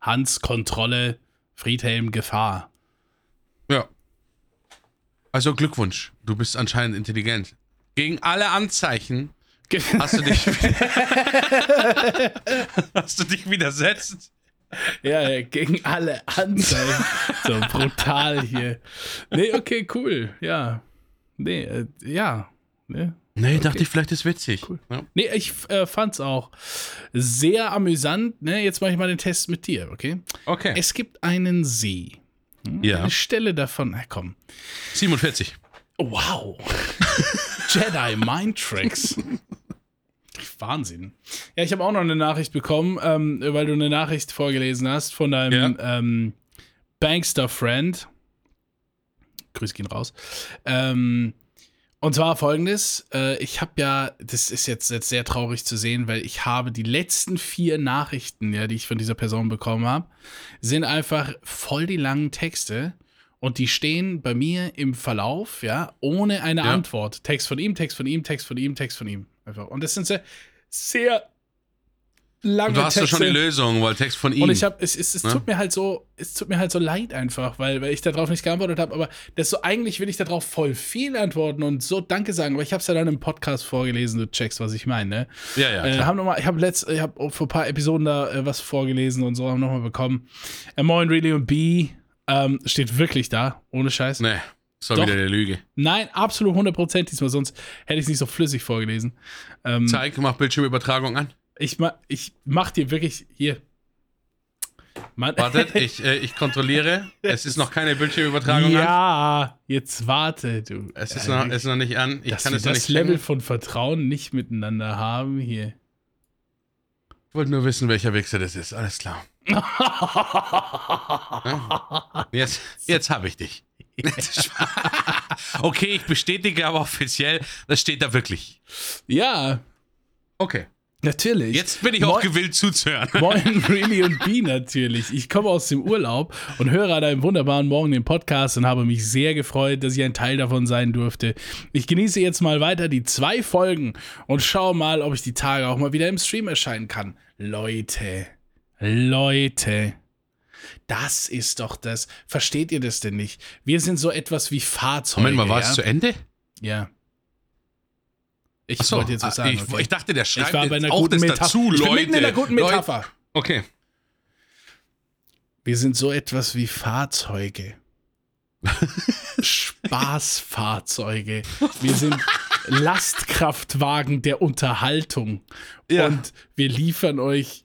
Hans Kontrolle, Friedhelm Gefahr. Ja. Also Glückwunsch. Du bist anscheinend intelligent. Gegen alle Anzeichen hast du dich, hast du dich widersetzt. ja, gegen alle Anzeichen. so brutal hier. Nee, okay, cool. Ja. Nee, äh, ja. Ne? Nee, dachte ich, vielleicht ist witzig. Ja. Nee, ich äh, fand's auch sehr amüsant. Ne? Jetzt mache ich mal den Test mit dir, okay? Okay. Es gibt einen See. ja. Eine Stelle davon. Na komm. 47. Wow. Jedi Mind Tricks. Wahnsinn. Ja, ich habe auch noch eine Nachricht bekommen, ähm, weil du eine Nachricht vorgelesen hast von deinem ähm, Bankster-Friend. Grüß gehen raus. Ähm, und zwar folgendes: äh, Ich habe ja, das ist jetzt, jetzt sehr traurig zu sehen, weil ich habe die letzten vier Nachrichten, ja, die ich von dieser Person bekommen habe, sind einfach voll die langen Texte und die stehen bei mir im Verlauf, ja, ohne eine Ja. Antwort. Text von ihm, Text von ihm, Text von ihm, Text von ihm. Einfach. Und das sind sehr, sehr lange Du hast Texte. schon die Lösung, weil Text von ihm. Und ich habe, es, es, es Ne? tut mir halt so, es tut mir halt so leid einfach, weil, weil ich darauf nicht geantwortet habe. Aber das so, eigentlich will ich darauf voll viel antworten und so Danke sagen. Aber ich habe es ja dann im Podcast vorgelesen, du checkst, was ich meine. Ne? ja, ja. Äh, haben noch mal, ich habe letzt, ich habe vor ein paar Episoden da äh, was vorgelesen und so haben nochmal bekommen. A Moin, Really und B ähm, steht wirklich da, ohne Scheiß. nee, das war Doch. wieder der Lüge. Nein, absolut 100% diesmal, sonst hätte ich es nicht so flüssig vorgelesen. Ähm, Zeig, mach Bildschirmübertragung an. ich, ma, ich mach dir wirklich hier. Mann, Wartet, ich, äh, ich kontrolliere. Es ist noch keine Bildschirmübertragung an. ja, jetzt warte, du. Es ist noch, es ist noch nicht an. Ich kann es noch das nicht Level Level. von Vertrauen nicht miteinander haben hier. Ich wollte nur wissen, welcher Wichser das ist. Alles klar. Jetzt, jetzt habe ich dich. okay, ich bestätige aber offiziell, das steht da wirklich. ja, Okay. Natürlich. Jetzt bin ich auch gewillt zuzuhören. Moin, Really und B natürlich. Ich komme aus dem Urlaub und höre an einem wunderbaren Morgen den Podcast und habe mich sehr gefreut, dass ich ein Teil davon sein durfte. Ich genieße jetzt mal weiter die zwei Folgen und schaue mal, ob ich die Tage auch mal wieder im Stream erscheinen kann. Leute, Leute. Das ist doch das. Versteht ihr das denn nicht? Wir sind so etwas wie Fahrzeuge. Moment mal, war ja? es zu Ende? Ja. Ich Achso, wollte jetzt was sagen. ich, okay. ich dachte, der schreibt Ich war bei einer auch guten das Metapher. dazu, ich Leute. bin mitten in einer guten Leute. Metapher. Okay. Wir sind so etwas wie Fahrzeuge. Spaßfahrzeuge. Wir sind Lastkraftwagen der Unterhaltung. Ja. Und wir liefern euch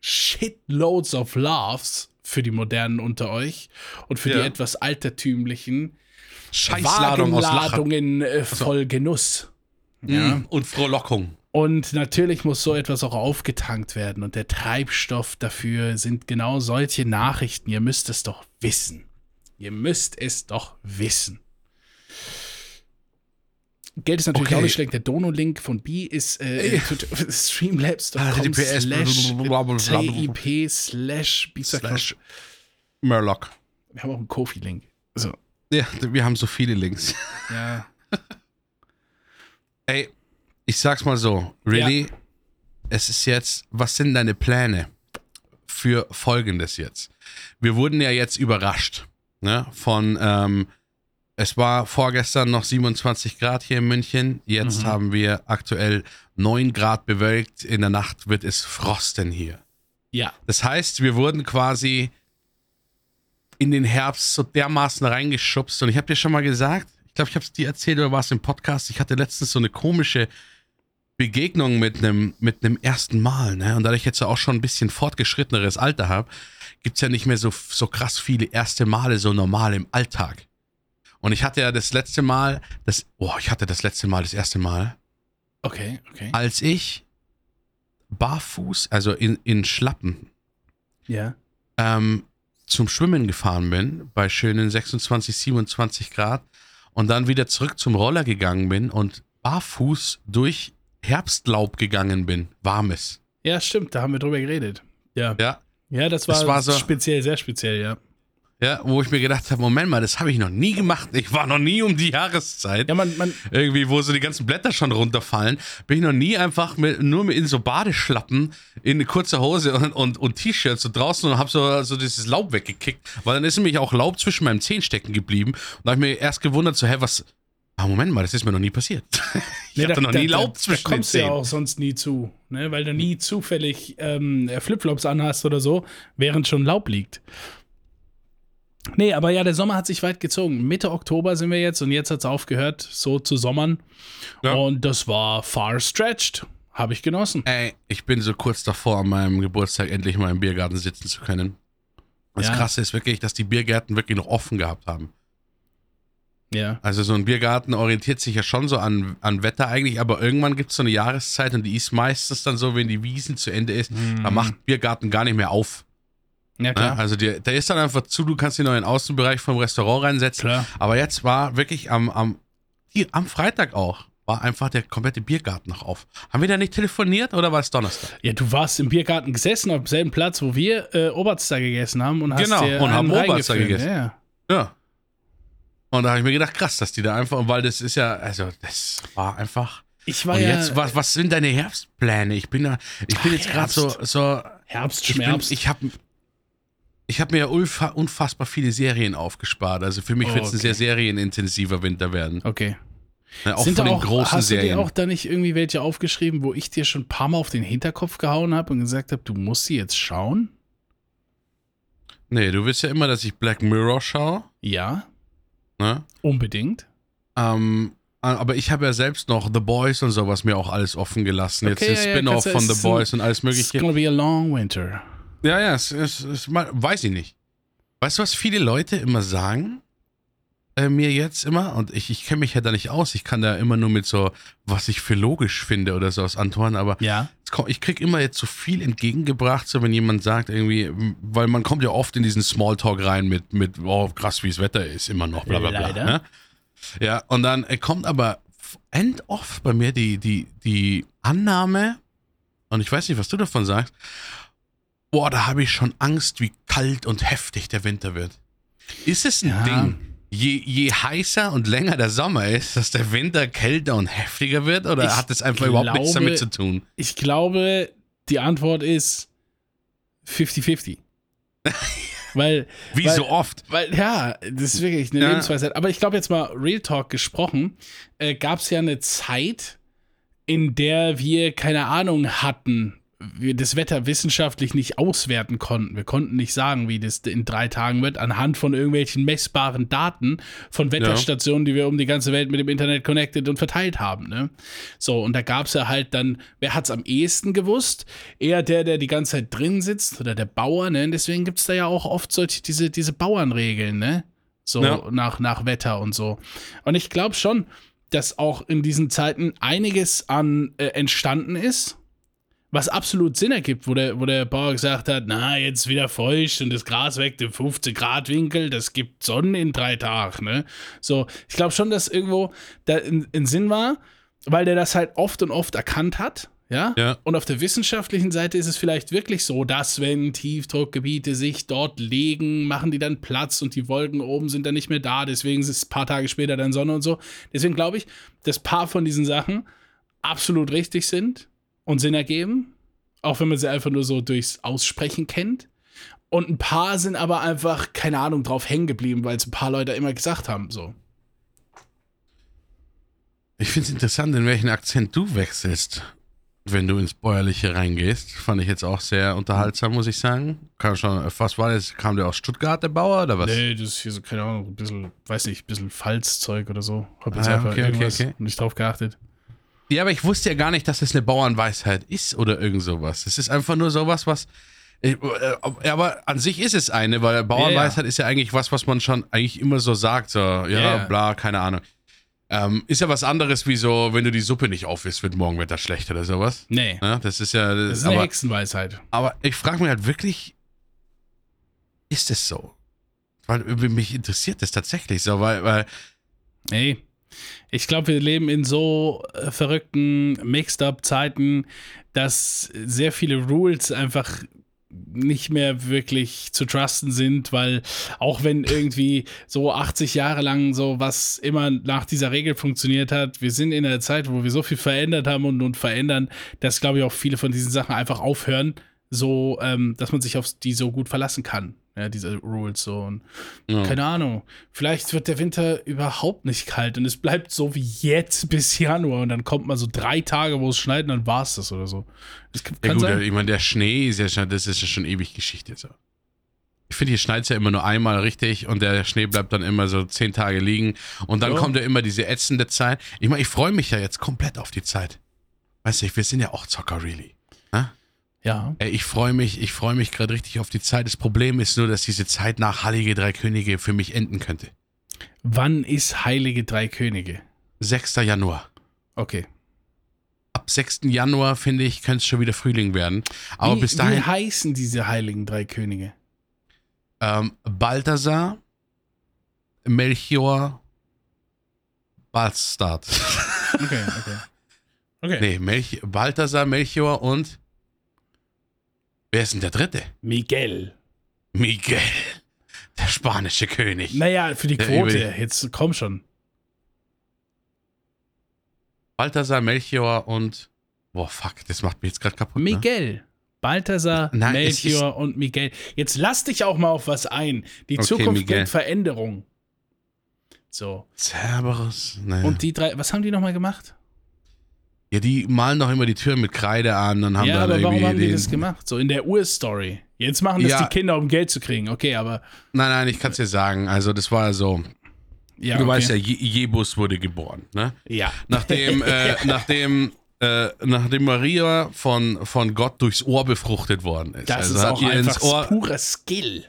shitloads of loves für die Modernen unter euch und für Ja. die etwas altertümlichen Scheißladung. Wagenladungen äh, voll Genuss. Ja. Mm, Und Frohlockung. Und natürlich muss so etwas auch aufgetankt werden. Und der Treibstoff dafür sind genau solche Nachrichten. Ihr müsst es doch wissen. Ihr müsst es doch wissen. Geld ist natürlich Okay. auch nicht schlecht. Der Dono-Link von B ist äh, streamlabs.com HTTPS slash. TIP slash Slash Murloc. Wir haben auch einen Kofi-Link. So, Ja, wir haben so viele Links. ja. Ey, ich sag's mal so, really, es ist jetzt, was sind deine Pläne für Folgendes jetzt? Wir wurden ja jetzt überrascht, ne, von, ähm, es war vorgestern noch 27 Grad hier in München, jetzt Mhm. haben wir aktuell 9 Grad bewölkt, in der Nacht wird es frosten hier. Ja. Das heißt, wir wurden quasi in den Herbst so dermaßen reingeschubst. Und ich habe dir schon mal gesagt, ich glaube, ich habe es dir erzählt oder war es im Podcast, ich hatte letztens so eine komische Begegnung mit einem mit einem ersten Mal. Ne? Und da ich jetzt ja auch schon ein bisschen fortgeschritteneres Alter habe, gibt es ja nicht mehr so, so krass viele erste Male so normal im Alltag. Und ich hatte ja das letzte Mal, das, oh, ich hatte das letzte Mal, das erste Mal, Okay, okay. als ich barfuß, also in, in Schlappen, Ja. ähm, zum Schwimmen gefahren bin, bei schönen 26, 27 Grad, und dann wieder zurück zum Roller gegangen bin und barfuß durch Herbstlaub gegangen bin, warmes. Ja, stimmt, da haben wir drüber geredet. Ja. Ja, Ja, das war, Das war so- speziell, sehr speziell, ja. Ja, wo ich mir gedacht habe, Moment mal, das habe ich noch nie gemacht. Ich war noch nie um die Jahreszeit. Ja, man, man, irgendwie, wo so die ganzen Blätter schon runterfallen, bin ich noch nie einfach mit, nur mit in so Badeschlappen, in eine kurze Hose und, und, und T-Shirts so draußen und habe so, so dieses Laub weggekickt, weil dann ist nämlich auch Laub zwischen meinem Zehen stecken geblieben und da habe ich mir erst gewundert, so, hä, was, ah, Moment mal, das ist mir noch nie passiert. ich Nee, hatte noch nie Laub da, zwischen da den kommst du ja Zehen. auch sonst nie zu, ne? weil du nie zufällig ähm, Flipflops anhast oder so, während schon Laub liegt. Nee, aber ja, der Sommer hat sich weit gezogen. Mitte Oktober sind wir jetzt und jetzt hat es aufgehört, so zu sommern. Ja. Und das war far stretched. Habe ich genossen. Ey, ich bin so kurz davor, an meinem Geburtstag endlich mal im Biergarten sitzen zu können. Das Ja. Krasse ist wirklich, dass die Biergärten wirklich noch offen gehabt haben. Ja. Also so ein Biergarten orientiert sich ja schon so an, an Wetter eigentlich, aber irgendwann gibt es so eine Jahreszeit und die ist meistens dann so, wenn die Wiesen zu Ende ist, da macht Biergarten gar nicht mehr auf. Ja, Ne? klar. Also die, der ist dann einfach zu, du kannst ihn noch in den Außenbereich vom Restaurant reinsetzen. Klar. Aber jetzt war wirklich am, am, hier, am Freitag auch, war einfach der komplette Biergarten noch auf. Haben wir da nicht telefoniert oder war es Donnerstag? Ja, du warst im Biergarten gesessen, auf demselben Platz, wo wir äh, Oberster gegessen haben und hast Genau, dir und haben Oberster gegessen. Ja. Ja. Und da habe ich mir gedacht, krass, dass die da einfach, weil das ist ja, also das war einfach. Ich war Und ja jetzt, was, was sind deine Herbstpläne? Ich bin da, ich bin Ach, jetzt gerade so, so, Herbst, ich, bin, ich habe ich hab mir ja unfassbar viele Serien aufgespart. Also für mich Oh, wird es ein okay. sehr serienintensiver Winter werden. okay. Ne, auch Sind von da den auch, großen hast du dir Serien. auch da nicht irgendwie welche aufgeschrieben, wo ich dir schon ein paar Mal auf den Hinterkopf gehauen habe und gesagt habe, du musst sie jetzt schauen? nee, du willst ja immer, dass ich Black Mirror schaue. Ja, Ne? unbedingt. Ähm, aber ich habe ja selbst noch The Boys und sowas mir auch alles offen gelassen. Jetzt Okay, ist ja, ja, Spin-off von The ein- Boys und alles It's mögliche. gonna be a long winter. Ja, ja, es, es, es, weiß ich nicht. Weißt du, was viele Leute immer sagen? Äh, mir jetzt immer, und ich, ich kenne mich ja da nicht aus, ich kann da immer nur mit so, was ich für logisch finde oder sowas antworten, aber Ja. kommt- ich krieg immer jetzt so viel entgegengebracht, so wenn jemand sagt irgendwie, weil man kommt ja oft in diesen Smalltalk rein mit, mit oh krass, wie das Wetter ist, immer noch, bla bla bla. Ne? Ja, und dann äh, kommt aber end oft bei mir die, die, die Annahme, und ich weiß nicht, was du davon sagst, boah, da habe ich schon Angst, wie kalt und heftig der Winter wird. Ist es ein Ja. Ding, je, je heißer und länger der Sommer ist, dass der Winter kälter und heftiger wird? Oder Ich hat das einfach überhaupt nichts glaube- damit zu tun? Ich glaube, die Antwort ist 50-50. weil, Wie weil, so oft. Weil, ja, das ist wirklich eine Ja. Lebensweisheit. Aber ich glaube, jetzt mal Real Talk gesprochen, äh, gab es ja eine Zeit, in der wir keine Ahnung hatten, wir das Wetter wissenschaftlich nicht auswerten konnten. Wir konnten nicht sagen, wie das in drei Tagen wird, anhand von irgendwelchen messbaren Daten von Wetterstationen, die wir um die ganze Welt mit dem Internet connected und verteilt haben. Ne? So, und da gab es ja halt dann, wer hat es am ehesten gewusst? Eher der, der die ganze Zeit drin sitzt oder der Bauer, ne? Deswegen gibt es da ja auch oft solche, diese, diese Bauernregeln, ne? So Ja. nach, nach Wetter und so. Und ich glaube schon, dass auch in diesen Zeiten einiges an äh, entstanden ist, was absolut Sinn ergibt, wo der, wo der Bauer gesagt hat, na, jetzt wieder feucht und das Gras weckt im 50 Grad Winkel, das gibt Sonnen in drei Tagen, ne? So, ich glaube schon, dass irgendwo da in, in Sinn war, weil der das halt oft und oft erkannt hat, ja? Ja. Und auf der wissenschaftlichen Seite ist es vielleicht wirklich so, dass wenn Tiefdruckgebiete sich dort legen, machen die dann Platz und die Wolken oben sind dann nicht mehr da, deswegen ist es ein paar Tage später dann Sonne und so. Deswegen glaube ich, dass ein paar von diesen Sachen absolut richtig sind und Sinn ergeben, auch wenn man sie einfach nur so durchs Aussprechen kennt. Und ein paar sind aber einfach, keine Ahnung, drauf hängen geblieben, weil es ein paar Leute immer gesagt haben, so. Ich finde es interessant, in welchen Akzent du wechselst, wenn du ins Bäuerliche reingehst. Fand ich jetzt auch sehr unterhaltsam, muss ich sagen. Kam schon, was war das? Kam der aus Stuttgart, der Bauer, oder was? Nee, das ist hier so, keine Ahnung, ein bisschen, weiß nicht, ein bisschen Pfalzzeug oder so. Hab jetzt Ah, einfach okay, okay, irgendwas okay. nicht drauf geachtet. Ja, aber ich wusste ja gar nicht, dass das eine Bauernweisheit ist oder irgend sowas. Es ist einfach nur sowas, was. äh, äh, Aber an sich ist es eine, weil Bauernweisheit ist ja eigentlich was, was man schon eigentlich immer so sagt. So, ja, Ja. bla, keine Ahnung. Ähm, ist ja was anderes wie so, wenn du die Suppe nicht aufisst, wird morgen Wetter schlecht oder sowas. Nee, Ja, das ist ja. das ist eine aber, Hexenweisheit. aber ich frage mich halt wirklich, ist es so? Weil äh, mich interessiert das tatsächlich so, weil, weil Nee. Ich glaube, wir leben in so äh, verrückten Mixed-up-Zeiten, dass sehr viele Rules einfach nicht mehr wirklich zu trusten sind, weil auch wenn irgendwie so 80 Jahre lang so was immer nach dieser Regel funktioniert hat, wir sind in einer Zeit, wo wir so viel verändert haben und, und verändern, dass glaube ich auch viele von diesen Sachen einfach aufhören, so, ähm, dass man sich auf die so gut verlassen kann. Ja, diese Rules so. Und ja. keine Ahnung. Vielleicht wird der Winter überhaupt nicht kalt und es bleibt so wie jetzt bis Januar und dann kommt mal so drei Tage, wo es schneit und dann war es das oder so. Das kann, Ja gut, sein. ich meine, der Schnee ist ja schon, das ist ja schon ewig Geschichte. So. Ich finde, hier schneit es ja immer nur einmal richtig und der Schnee bleibt dann immer so zehn Tage liegen und dann Ja. kommt ja immer diese ätzende Zeit. Ich meine, ich freue mich ja jetzt komplett auf die Zeit. Weißt du, wir sind ja auch Zocker, really. Ja. Ich freue mich, ich freue mich gerade richtig auf die Zeit. Das Problem ist nur, dass diese Zeit nach Heilige Drei Könige für mich enden könnte. Wann ist Heilige Drei Könige? 6. Januar. Okay. Ab 6. Januar, finde ich, könnte es schon wieder Frühling werden. Aber wie, bis dahin, wie heißen diese Heiligen Drei Könige? ähm, Balthasar, Melchior, Bastard. Okay, okay. Okay. nee, Melch Balthasar, Melchior und. Wer ist denn der dritte? Miguel. Miguel, der spanische König. Naja, für die Quote. über Jetzt komm schon. Balthasar, Melchior und. Boah, fuck, das macht mich jetzt gerade kaputt. Ne? Miguel. Balthasar, Nein, Melchior und Miguel. Jetzt lass dich auch mal auf was ein. Die Okay, Zukunft Miguel. bringt Veränderung. So. Cerberus. Nee. Und die drei, was haben die nochmal gemacht? Ja, die malen doch immer die Türen mit Kreide an und haben ja, dann aber warum irgendwie haben die das gemacht? So in der Urstory. Jetzt machen das Ja. die Kinder, um Geld zu kriegen. Okay, aber. Nein, nein, ich kann es dir sagen. Also, das war so. Ja, du okay. weißt ja, Je Jebus wurde geboren, ne? Ja. Nachdem, äh, nachdem, äh, nachdem Maria von, von Gott durchs Ohr befruchtet worden ist. Das also ist auch einfach Ohr, purer Skill.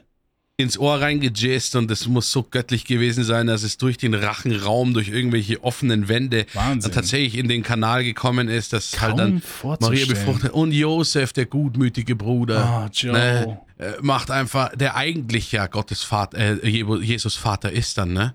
Ins Ohr reingejazzt und das muss so göttlich gewesen sein, dass es durch den Rachenraum, durch irgendwelche offenen Wände Wahnsinn. tatsächlich in den Kanal gekommen ist, dass halt Kaum dann Maria befruchtet und Josef, der gutmütige Bruder. Oh. Ne, äh, macht einfach, der eigentlich ja Gottes Vater, äh, Je- Jesus Vater ist dann, ne?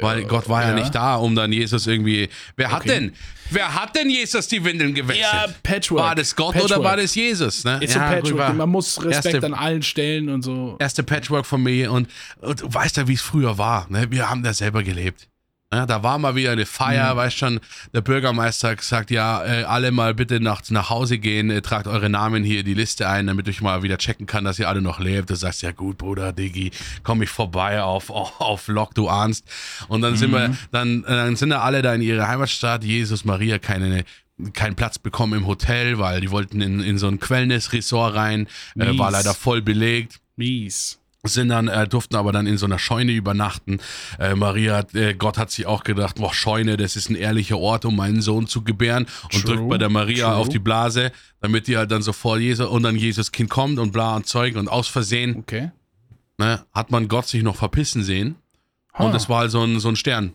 Weil Äh, Gott war ja. ja. nicht da, um dann Jesus irgendwie. Wer hat Okay. denn? Wer hat denn Jesus die Windeln gewechselt? Ja, Patchwork. War das Gott Patchwork. oder war das Jesus? Ne? Ist so Patchwork. rüber. Man muss Respekt Erste- an allen Stellen und so. erste Patchwork-Familie und, und du weißt ja, wie es früher war. Ne? Wir haben da selber gelebt. Ja, da war mal wieder eine Feier, weißt schon, der Bürgermeister hat gesagt, ja, äh, alle mal bitte nach, nach Hause gehen, äh, tragt eure Namen hier in die Liste ein, damit ich mal wieder checken kann, dass ihr alle noch lebt. Du sagst, ja gut, Bruder, Diggi, komm ich vorbei auf, auf, auf Lok, du ahnst. Und dann sind wir, dann, äh, dann sind da alle da in ihre Heimatstadt, Jesus, Maria, keine, keinen Platz bekommen im Hotel, weil die wollten in, in so ein Quellness-Resort rein, äh, war leider voll belegt Mies. Sind dann, äh, durften aber dann in so einer Scheune übernachten. Äh, Maria, hat, äh, Gott hat sich auch gedacht, boah, Scheune, das ist ein ehrlicher Ort, um meinen Sohn zu gebären und True, drückt bei der Maria true. auf die Blase, damit die halt dann sofort Jesus und dann Jesus Kind kommt und bla und Zeug und aus Versehen Okay. ne, hat man Gott sich noch verpissen sehen und Huh. das war halt so ein, so ein Stern.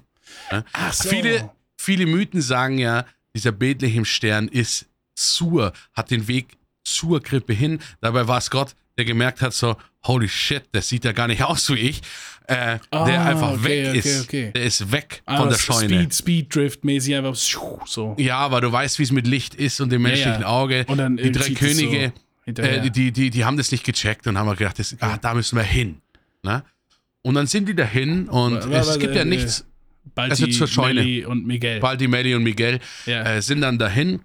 Ne? Ach so. Viele, viele Mythen sagen ja, dieser Bethlehem-Stern ist zur, hat den Weg zur Krippe hin. Dabei war es Gott, der gemerkt hat, so, holy shit, das sieht ja gar nicht aus wie ich. Äh, Ah, der einfach okay, weg okay, ist. okay. Der ist weg Ah, von der Scheune. Speed, Speed Drift mäßig einfach so. Ja, aber du weißt, wie es mit Licht ist und dem menschlichen ja. Auge. Und dann die drei Könige, so äh, die, die, die haben das nicht gecheckt und haben gedacht, das, ah, da müssen wir hin. Ne? Und dann sind die dahin und Wa- wa- es gibt ja äh, nichts. Balti, also zur Scheune. Melli und Miguel. Baldi, Melli und Miguel Ja. äh, sind dann dahin.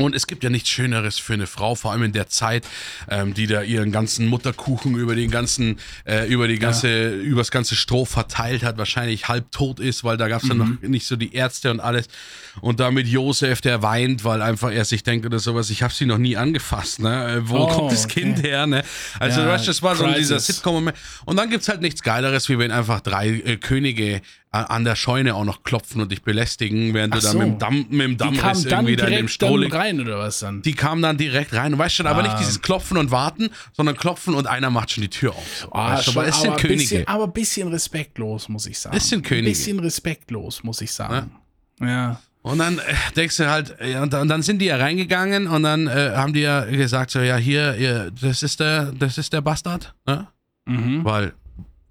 Und es gibt ja nichts Schöneres für eine Frau, vor allem in der Zeit, ähm, die da ihren ganzen Mutterkuchen über den ganzen, äh, über die ganze, übers ganze Stroh verteilt hat, wahrscheinlich halb tot ist, weil da gab es Mhm. ja noch nicht so die Ärzte und alles. Und da mit Josef, der weint, weil einfach er sich denkt oder sowas, ich habe sie noch nie angefasst, ne? Äh, Wo Oh, kommt das okay. Kind her, ne? Also Ja, weißt, das war so dieser Crisis. Sitcom. Und dann gibt's halt nichts Geileres, wie wenn einfach drei äh, Könige an der Scheune auch noch klopfen und dich belästigen, während Ach du dann so. mit dem, Damm, mit dem Dammriss irgendwie da in dem Stroh dann rein oder was dann? Die kamen dann direkt rein. Du weißt schon, aber Ah. nicht dieses Klopfen und Warten, sondern klopfen und einer macht schon die Tür auf. Ah, weißt schon, aber es sind aber Könige. Bisschen, aber ein bisschen respektlos, muss ich sagen. Es sind Könige. Ein bisschen respektlos, muss ich sagen. Ja. Und dann äh, denkst du halt, ja, und dann, dann sind die ja reingegangen und dann äh, haben die ja gesagt, so, ja, hier, ihr, das ist der, das ist der Bastard, ne? Mhm. Weil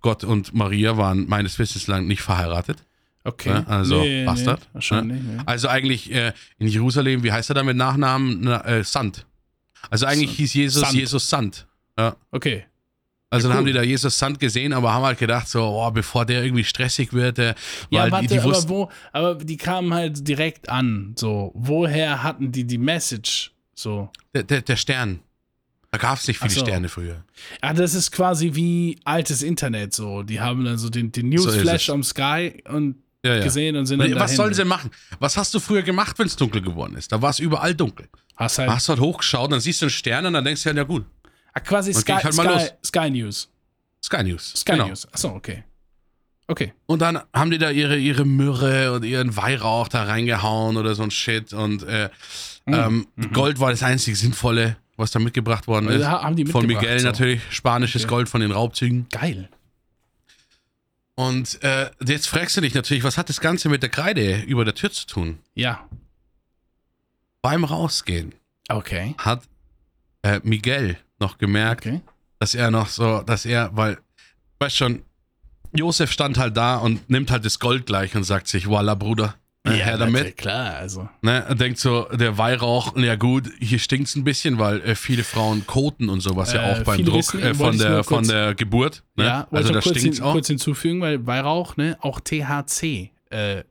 Gott und Maria waren meines Wissens lang nicht verheiratet. Okay. Ne? Also Nee, Bastard. Nee, wahrscheinlich, ne? nee. Also eigentlich äh, in Jerusalem, wie heißt er da mit Nachnamen? Na, äh, Sand. Also eigentlich Sand. hieß Jesus Sand. Jesus Sand. Ja. Okay. Also Ja, dann haben cool. die da Jesus Sand gesehen, aber haben halt gedacht, so, oh, bevor der irgendwie stressig wird, äh, Ja, weil warte, die, die aber wussten, wo, aber die kamen halt direkt an. So, woher hatten die die Message? So. der, der, der Stern. Da gab es nicht viele so. Sterne früher. Ja, das ist quasi wie altes Internet. So, die haben dann so den, den So Newsflash es. am Sky und Ja, ja. gesehen und sind dann Was dahin. sollen sie machen? Was hast du früher gemacht, wenn es dunkel geworden ist? Da war es überall dunkel. Hast halt Hast halt hochgeschaut, dann siehst du einen Stern und dann denkst du, ja, ja gut, ah, quasi Sky, halt Sky, Sky News. Sky News. Sky genau. News. Achso, okay. Okay. Und dann haben die da ihre, ihre Myrrhe und ihren Weihrauch da reingehauen oder so ein Shit. Und äh, ähm, Gold war das einzige Sinnvolle, was da mitgebracht worden ist. Also ha- haben die von mitgebracht, Miguel so. natürlich, spanisches Okay. Gold von den Raubzügen. Geil. Und äh, jetzt fragst du dich natürlich, was hat das Ganze mit der Kreide über der Tür zu tun? Ja. Beim Rausgehen Okay. hat äh, Miguel noch gemerkt, Okay. dass er noch so, dass er, weil, weißt schon, Josef stand halt da und nimmt halt das Gold gleich und sagt sich, voila, Bruder, äh, her damit. Klar, also. Ne, denkt so, der Weihrauch, ja gut, hier stinkt's ein bisschen, weil äh, viele Frauen koten und sowas ja Äh, auch beim Druck wissen, äh, von, der, nur von kurz- der Geburt. Ne? Ja, also ich da noch kurz, hin, auch. kurz hinzufügen, weil Weihrauch ne, auch THC äh,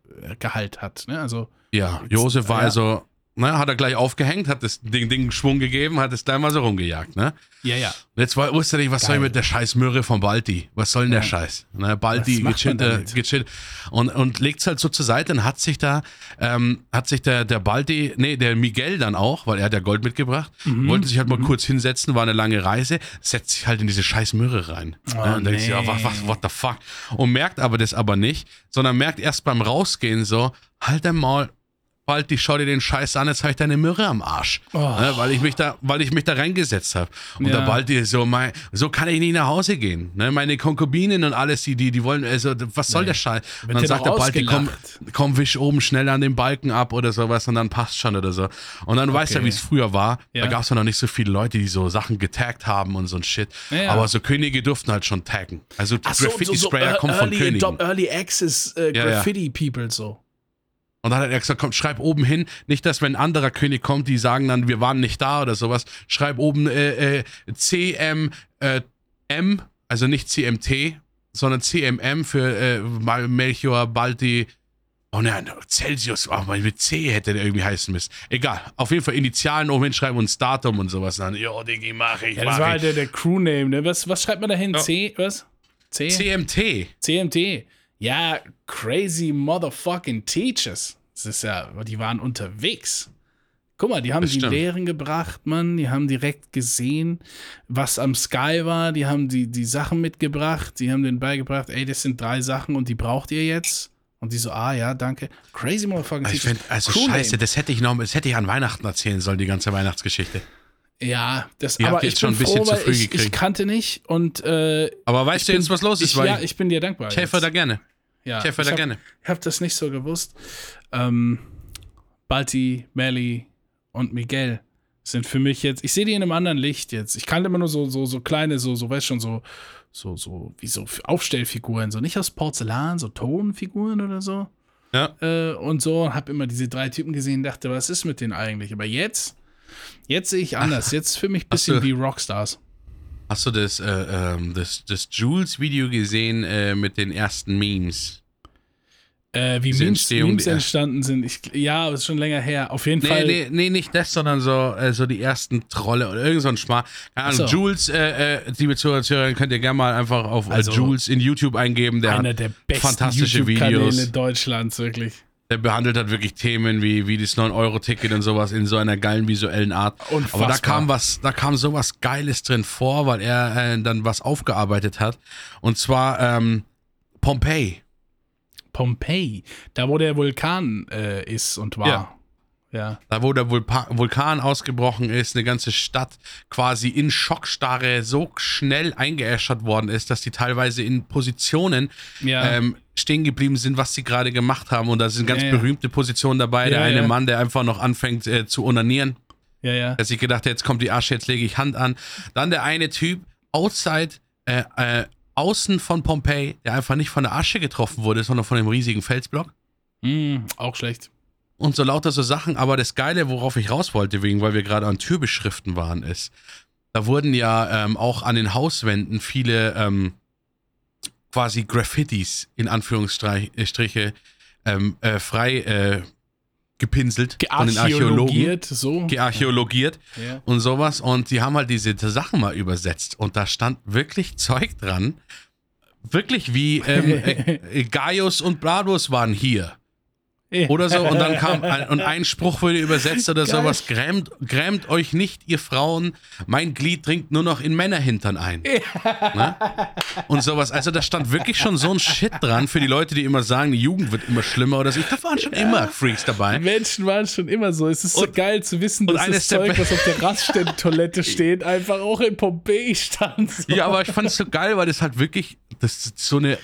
hat. Ne? Also, Ja, Josef war Ja. also, ne, hat er gleich aufgehängt, hat das Ding, Ding Schwung gegeben, hat es gleich mal so rumgejagt, ne? ja, ja. Und jetzt war, wusste nicht, was soll ich Geil. mit der scheiß Möhre von Balti? Was soll denn der Scheiß? Ne, Balti man gechillt, und, und legt's halt so zur Seite und hat sich da, ähm, hat sich der, der Balti, nee, der Miguel dann auch, weil er hat ja Gold mitgebracht, Mhm. wollte sich halt mal kurz hinsetzen, war eine lange Reise, setzt sich halt in diese scheiß Möhre rein. Oh, ne, und denkt sich, ja, nee. was, was, what the fuck? Und merkt aber das aber nicht, sondern merkt erst beim Rausgehen so, halt dein Maul, bald die schau dir den Scheiß an, jetzt habe ich deine Mürre am Arsch. Oh. Ne, weil ich mich da, weil ich mich da reingesetzt habe. Und Ja. der bald die so, mein, so kann ich nicht nach Hause gehen. Ne, meine Konkubinen und alles, die, die, die wollen, also, was soll der Scheiß? Und dann sagt der bald die, komm, komm, wisch oben schnell an den Balken ab oder sowas und dann passt schon oder so. Und dann weißt du, Okay. wie es früher war. Da Ja. gab es noch nicht so viele Leute, die so Sachen getaggt haben und so ein Shit. Ja. Aber so Könige durften halt schon taggen. Also Ach so, so, so Graffiti-Sprayer kommt von early, Königen. Early Access äh. Graffiti-People so. Und dann hat er gesagt, komm, schreib oben hin, nicht, dass wenn ein anderer König kommt, die sagen dann, wir waren nicht da oder sowas, schreib oben äh, äh, CM äh, M, also nicht CMT, sondern CMM für äh, Melchior, Balti, oh nein, Celsius, oh, mal mit C hätte der irgendwie heißen müssen. Egal, auf jeden Fall Initialen oben hinschreiben und das Datum und sowas. Dann, jo, Diggi, mach ich, Ja, das war ich. halt der, der Crew-Name, ne? Was, was schreibt man da hin? Ja. C, was? C? CMT. CMT. Ja, crazy motherfucking teachers. Das ist ja, die waren unterwegs. Guck mal, die haben Das die stimmt. Lehren gebracht, Mann. Die haben direkt gesehen, was am Sky war. Die haben die, die Sachen mitgebracht. Die haben denen beigebracht, ey, das sind drei Sachen und die braucht ihr jetzt. Und die so, ah ja, danke. Crazy motherfucking Ich teachers. find, also Crew scheiße, Name. das hätte ich noch, das hätte ich an Weihnachten erzählen sollen, die ganze Weihnachtsgeschichte. Ja, das habt aber ihr ich jetzt schon ein bisschen froh, zu früh ich, ich gekriegt. kannte nicht und äh, Aber weißt du jetzt, was los ist? ich, Weil ja, ich bin dir dankbar. ich helfe jetzt. da gerne. Ja, Ich helfe da hab, gerne. Ich habe das nicht so gewusst. Ähm, Balti, Melly und Miguel sind für mich jetzt, ich sehe die in einem anderen Licht jetzt. Ich kannte immer nur so, so, so kleine, so, so, weißt schon, so, so, so, wie so Aufstellfiguren, so nicht aus Porzellan, so Tonfiguren oder so. Ja. Äh, und so, habe immer diese drei Typen gesehen, dachte, was ist mit denen eigentlich? Aber jetzt, jetzt sehe ich anders. Jetzt für mich ein bisschen wie Rockstars. Hast du das, äh, ähm, das, das Jules-Video gesehen äh, mit den ersten Memes? Äh, wie Memes, Memes entstanden sind. Ich, ja, aber ist schon länger her. Auf jeden Nee, Fall. nee, nee, nicht das, sondern so, äh, so die ersten Trolle oder irgend so ein Schmarr. Keine Ahnung, so. Jules, äh, äh, liebe Zuhörer, Zuhörer, könnt ihr gerne mal einfach auf äh, Also, Jules in YouTube eingeben. Der, einer der besten fantastische YouTube-Kanäle Videos. Deutschlands, wirklich. Der behandelt hat wirklich Themen wie, wie das 9-Euro-Ticket und sowas in so einer geilen visuellen Art. Unfassbar. Aber da kam was, da kam sowas Geiles drin vor, weil er äh, dann was aufgearbeitet hat. Und zwar ähm, Pompeii. Pompeii, da wo der Vulkan äh, ist und war. Ja. Ja. Da wo der Vulkan ausgebrochen ist, eine ganze Stadt quasi in Schockstarre so schnell eingeäschert worden ist, dass die teilweise in Positionen Ja. ähm, stehen geblieben sind, was sie gerade gemacht haben. Und da sind ganz Ja, berühmte Positionen dabei. der eine. Mann, der einfach noch anfängt äh, zu onanieren. ja, ja. Dass ich gedacht, jetzt kommt die Asche, jetzt lege ich Hand an. Dann der eine Typ, outside, äh, äh, außen von Pompeii, der einfach nicht von der Asche getroffen wurde, sondern von dem riesigen Felsblock. Mm, auch schlecht. Und so lauter so Sachen. Aber das Geile, worauf ich raus wollte, wegen, weil wir gerade an Türbeschriften waren, ist, da wurden ja ähm, auch an den Hauswänden viele ähm, quasi Graffitis in Anführungsstriche ähm, äh, frei äh, gepinselt von den Archäologen. Gearchäologiert, so. Gearchäologiert ja. und sowas. Und die haben halt diese Sachen mal übersetzt. Und da stand wirklich Zeug dran. Wirklich wie ähm, äh, äh, Gaius und Bladus waren hier. Oder so. Und dann kam ein, und ein Spruch wurde übersetzt oder Geil. sowas. Grämt, grämt euch nicht, ihr Frauen. Mein Glied dringt nur noch in Männerhintern ein. Ne? Und sowas. Also da stand wirklich schon so ein Shit dran für die Leute, die immer sagen, die Jugend wird immer schlimmer oder so. Da waren schon immer Freaks dabei. Menschen waren schon immer so. Es ist so Und- geil zu wissen, dass das Zeug, was auf der Raststätten-Toilette steht, einfach auch in Pompeji stand. So. Ja, aber ich fand es so geil, weil das halt wirklich, das ist so eine,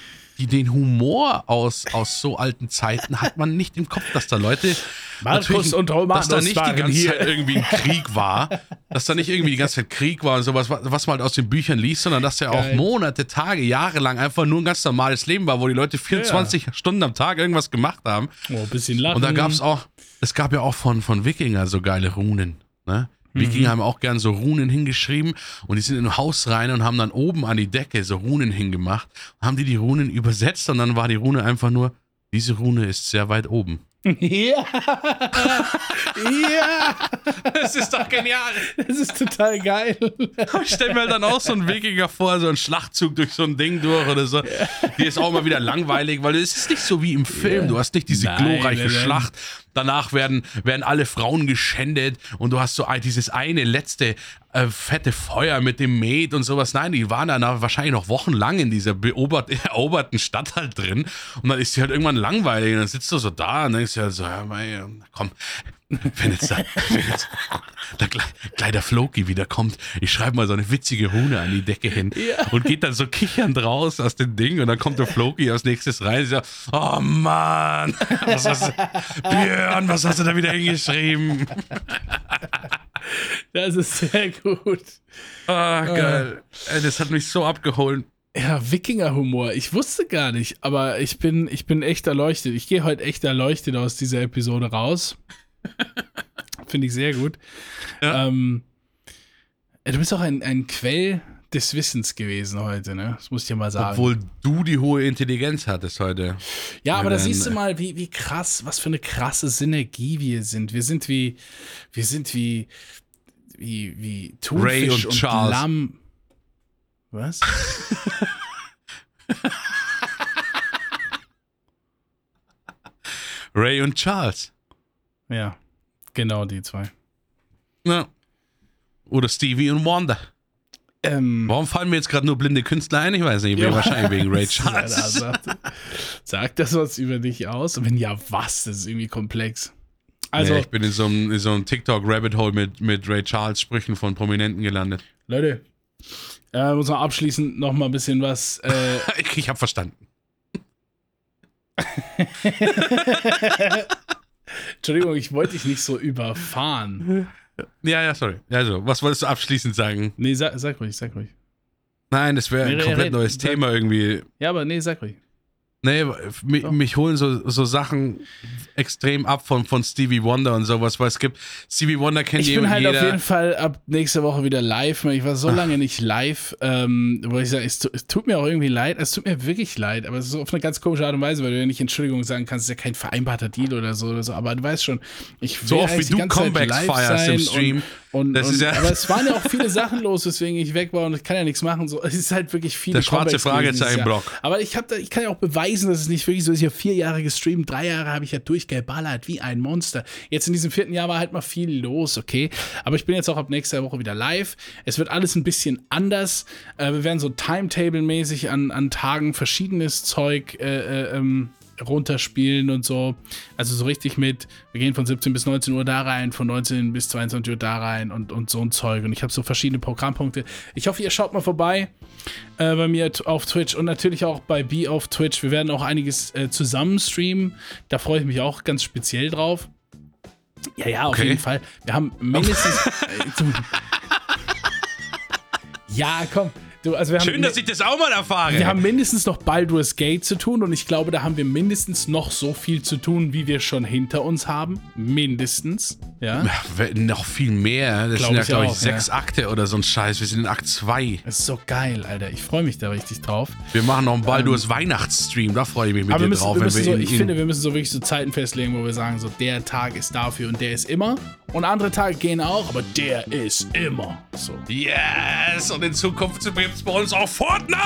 die, den Humor aus, aus so alten Zeiten hat man nicht im Kopf, dass da Leute. Markus und Romanus Dass da nicht die ganze hier. Zeit irgendwie ein Krieg war. Dass da nicht irgendwie die ganze Zeit Krieg war und sowas, was man halt aus den Büchern liest, sondern dass da auch. Monate, Tage, Jahre lang einfach nur ein ganz normales Leben war, wo die Leute 24 Stunden am Tag irgendwas gemacht haben. Oh, ein bisschen lachen. Und da gab es auch, es gab ja auch von, von Wikinger so geile Runen. Ne? Mhm. Wikinger haben auch gern so Runen hingeschrieben und die sind in ein Haus rein und haben dann oben an die Decke so Runen hingemacht. Haben die die Runen übersetzt und dann war die Rune einfach nur, diese Rune ist sehr weit oben. Ja. ja. Das ist doch genial. Das ist total geil. Ich stelle mir halt dann auch so einen Wikinger vor, so einen Schlachtzug durch so ein Ding durch oder so. Die ist auch mal wieder langweilig, weil es ist nicht so wie im Film. Du hast nicht diese Nein, glorreiche. Schlacht danach werden, werden alle Frauen geschändet und du hast so dieses eine letzte äh, fette Feuer mit dem Met und sowas. Nein, die waren dann wahrscheinlich noch wochenlang in dieser beobert eroberten Stadt halt drin und dann ist sie halt irgendwann langweilig und dann sitzt du so da und denkst dir halt so, ja, komm, wenn jetzt, da, wenn jetzt der Kle gleich der Floki wieder kommt, ich schreibe mal so eine witzige Rune an die Decke hin Ja. und geht dann so kichernd raus aus dem Ding und dann kommt der Floki als nächstes rein und sagt, oh Mann, was hast du, Björn, was hast du da wieder hingeschrieben? Das ist sehr gut. Ah, geil. Ey, Das hat mich so abgeholt. Ja, Wikinger-Humor. Ich wusste gar nicht, aber ich bin, ich bin echt erleuchtet. Ich gehe heute echt erleuchtet aus dieser Episode raus. Finde ich sehr gut. Ja. Ähm, du bist auch ein, ein Quell des Wissens gewesen heute, ne? Das muss ich dir mal sagen. Obwohl du die hohe Intelligenz hattest heute. ja, aber da siehst du äh, mal, wie, wie krass, was für eine krasse Synergie wir sind. Wir sind wie, wir sind wie, wie, wie Thunfisch Ray und und Charles. Lamm. Was? Ray und Charles. Ja, genau die zwei. Ja. Oder Stevie und Wanda. Ähm, Warum fallen mir jetzt gerade nur blinde Künstler ein? Ich weiß nicht. Ja. Wahrscheinlich wegen Ray Charles. sagt, sagt das was über dich aus? Und wenn ja, was? Das ist irgendwie komplex. Also, ja, ich bin in so einem, in so einem TikTok-Rabbit-Hole mit, mit Ray Charles-Sprüchen von Prominenten gelandet. Leute, äh, muss man abschließend noch mal ein bisschen was. Äh, Ich, ich habe verstanden. Entschuldigung, ich wollte dich nicht so überfahren. Ja, ja, sorry. Also, was wolltest du abschließend sagen? Nee, sag, sag ruhig, sag ruhig. Nein, das wäre ein Nee, komplett neues Thema irgendwie. Ja, aber nee, sag ruhig. Nee, mich, mich holen so, so Sachen extrem ab von, von Stevie Wonder und sowas, weil es gibt, Stevie Wonder kennt Ich bin halt jeder. auf jeden Fall ab nächste Woche wieder live. Ich war so lange nicht live, ähm, wo ich sage, es, es tut mir auch irgendwie leid. Es tut mir wirklich leid, aber es ist auf eine ganz komische Art und Weise, weil du ja nicht Entschuldigung sagen kannst, es ist ja kein vereinbarter Deal oder so oder so. Aber du weißt schon, ich will So oft wie du Comebacks feierst im Stream. Und, Das und, ist ja- aber es waren ja auch viele Sachen los, weswegen ich weg war und ich kann ja nichts machen. So, es ist halt wirklich viel. Der schwarze Fragezeichen-Block. Aber ich, hab da, ich kann ja auch beweisen, dass es nicht wirklich so ist. Ich habe vier Jahre gestreamt, drei Jahre habe ich ja durchgeballert wie ein Monster. Jetzt in diesem vierten Jahr war halt mal viel los, okay? Aber ich bin jetzt auch ab nächster Woche wieder live. Es wird alles ein bisschen anders. Äh, wir werden so Timetable-mäßig an, an Tagen verschiedenes Zeug äh, äh, ähm, runterspielen und so. Also so richtig mit, wir gehen von 17 bis 19 Uhr da rein, von 19 bis 22 Uhr da rein und, und so ein Zeug. Und ich habe so verschiedene Programmpunkte. Ich hoffe, ihr schaut mal vorbei äh, bei mir auf Twitch und natürlich auch bei B auf Twitch. Wir werden auch einiges äh, zusammen streamen. Da freue ich mich auch ganz speziell drauf. Ja, ja, auf Okay. jeden Fall. Wir haben mindestens. äh, ja, komm. Du, also wir haben, Schön, dass ich das auch mal erfahre. wir haben mindestens noch Baldur's Gate zu tun und ich glaube, da haben wir mindestens noch so viel zu tun, wie wir schon hinter uns haben. Mindestens. Ja. Ja, noch viel mehr. Das Glaub sind ja, glaube ich, sechs Akte oder so ein Scheiß. Wir sind in Akt 2. Das ist so geil, Alter. Ich freue mich da richtig drauf. Wir machen noch einen Baldur's Weihnachtsstream. Da freue ich mich mit Ähm, Aber wir dir müssen, drauf. wir wenn müssen so, ich in- finde, wir müssen so wirklich so Zeiten festlegen, wo wir sagen, so der Tag ist dafür und der ist immer. Und andere Tage gehen auch, aber der ist immer. So. Yes! Und in Zukunft gibt es bei uns auch Fortnite!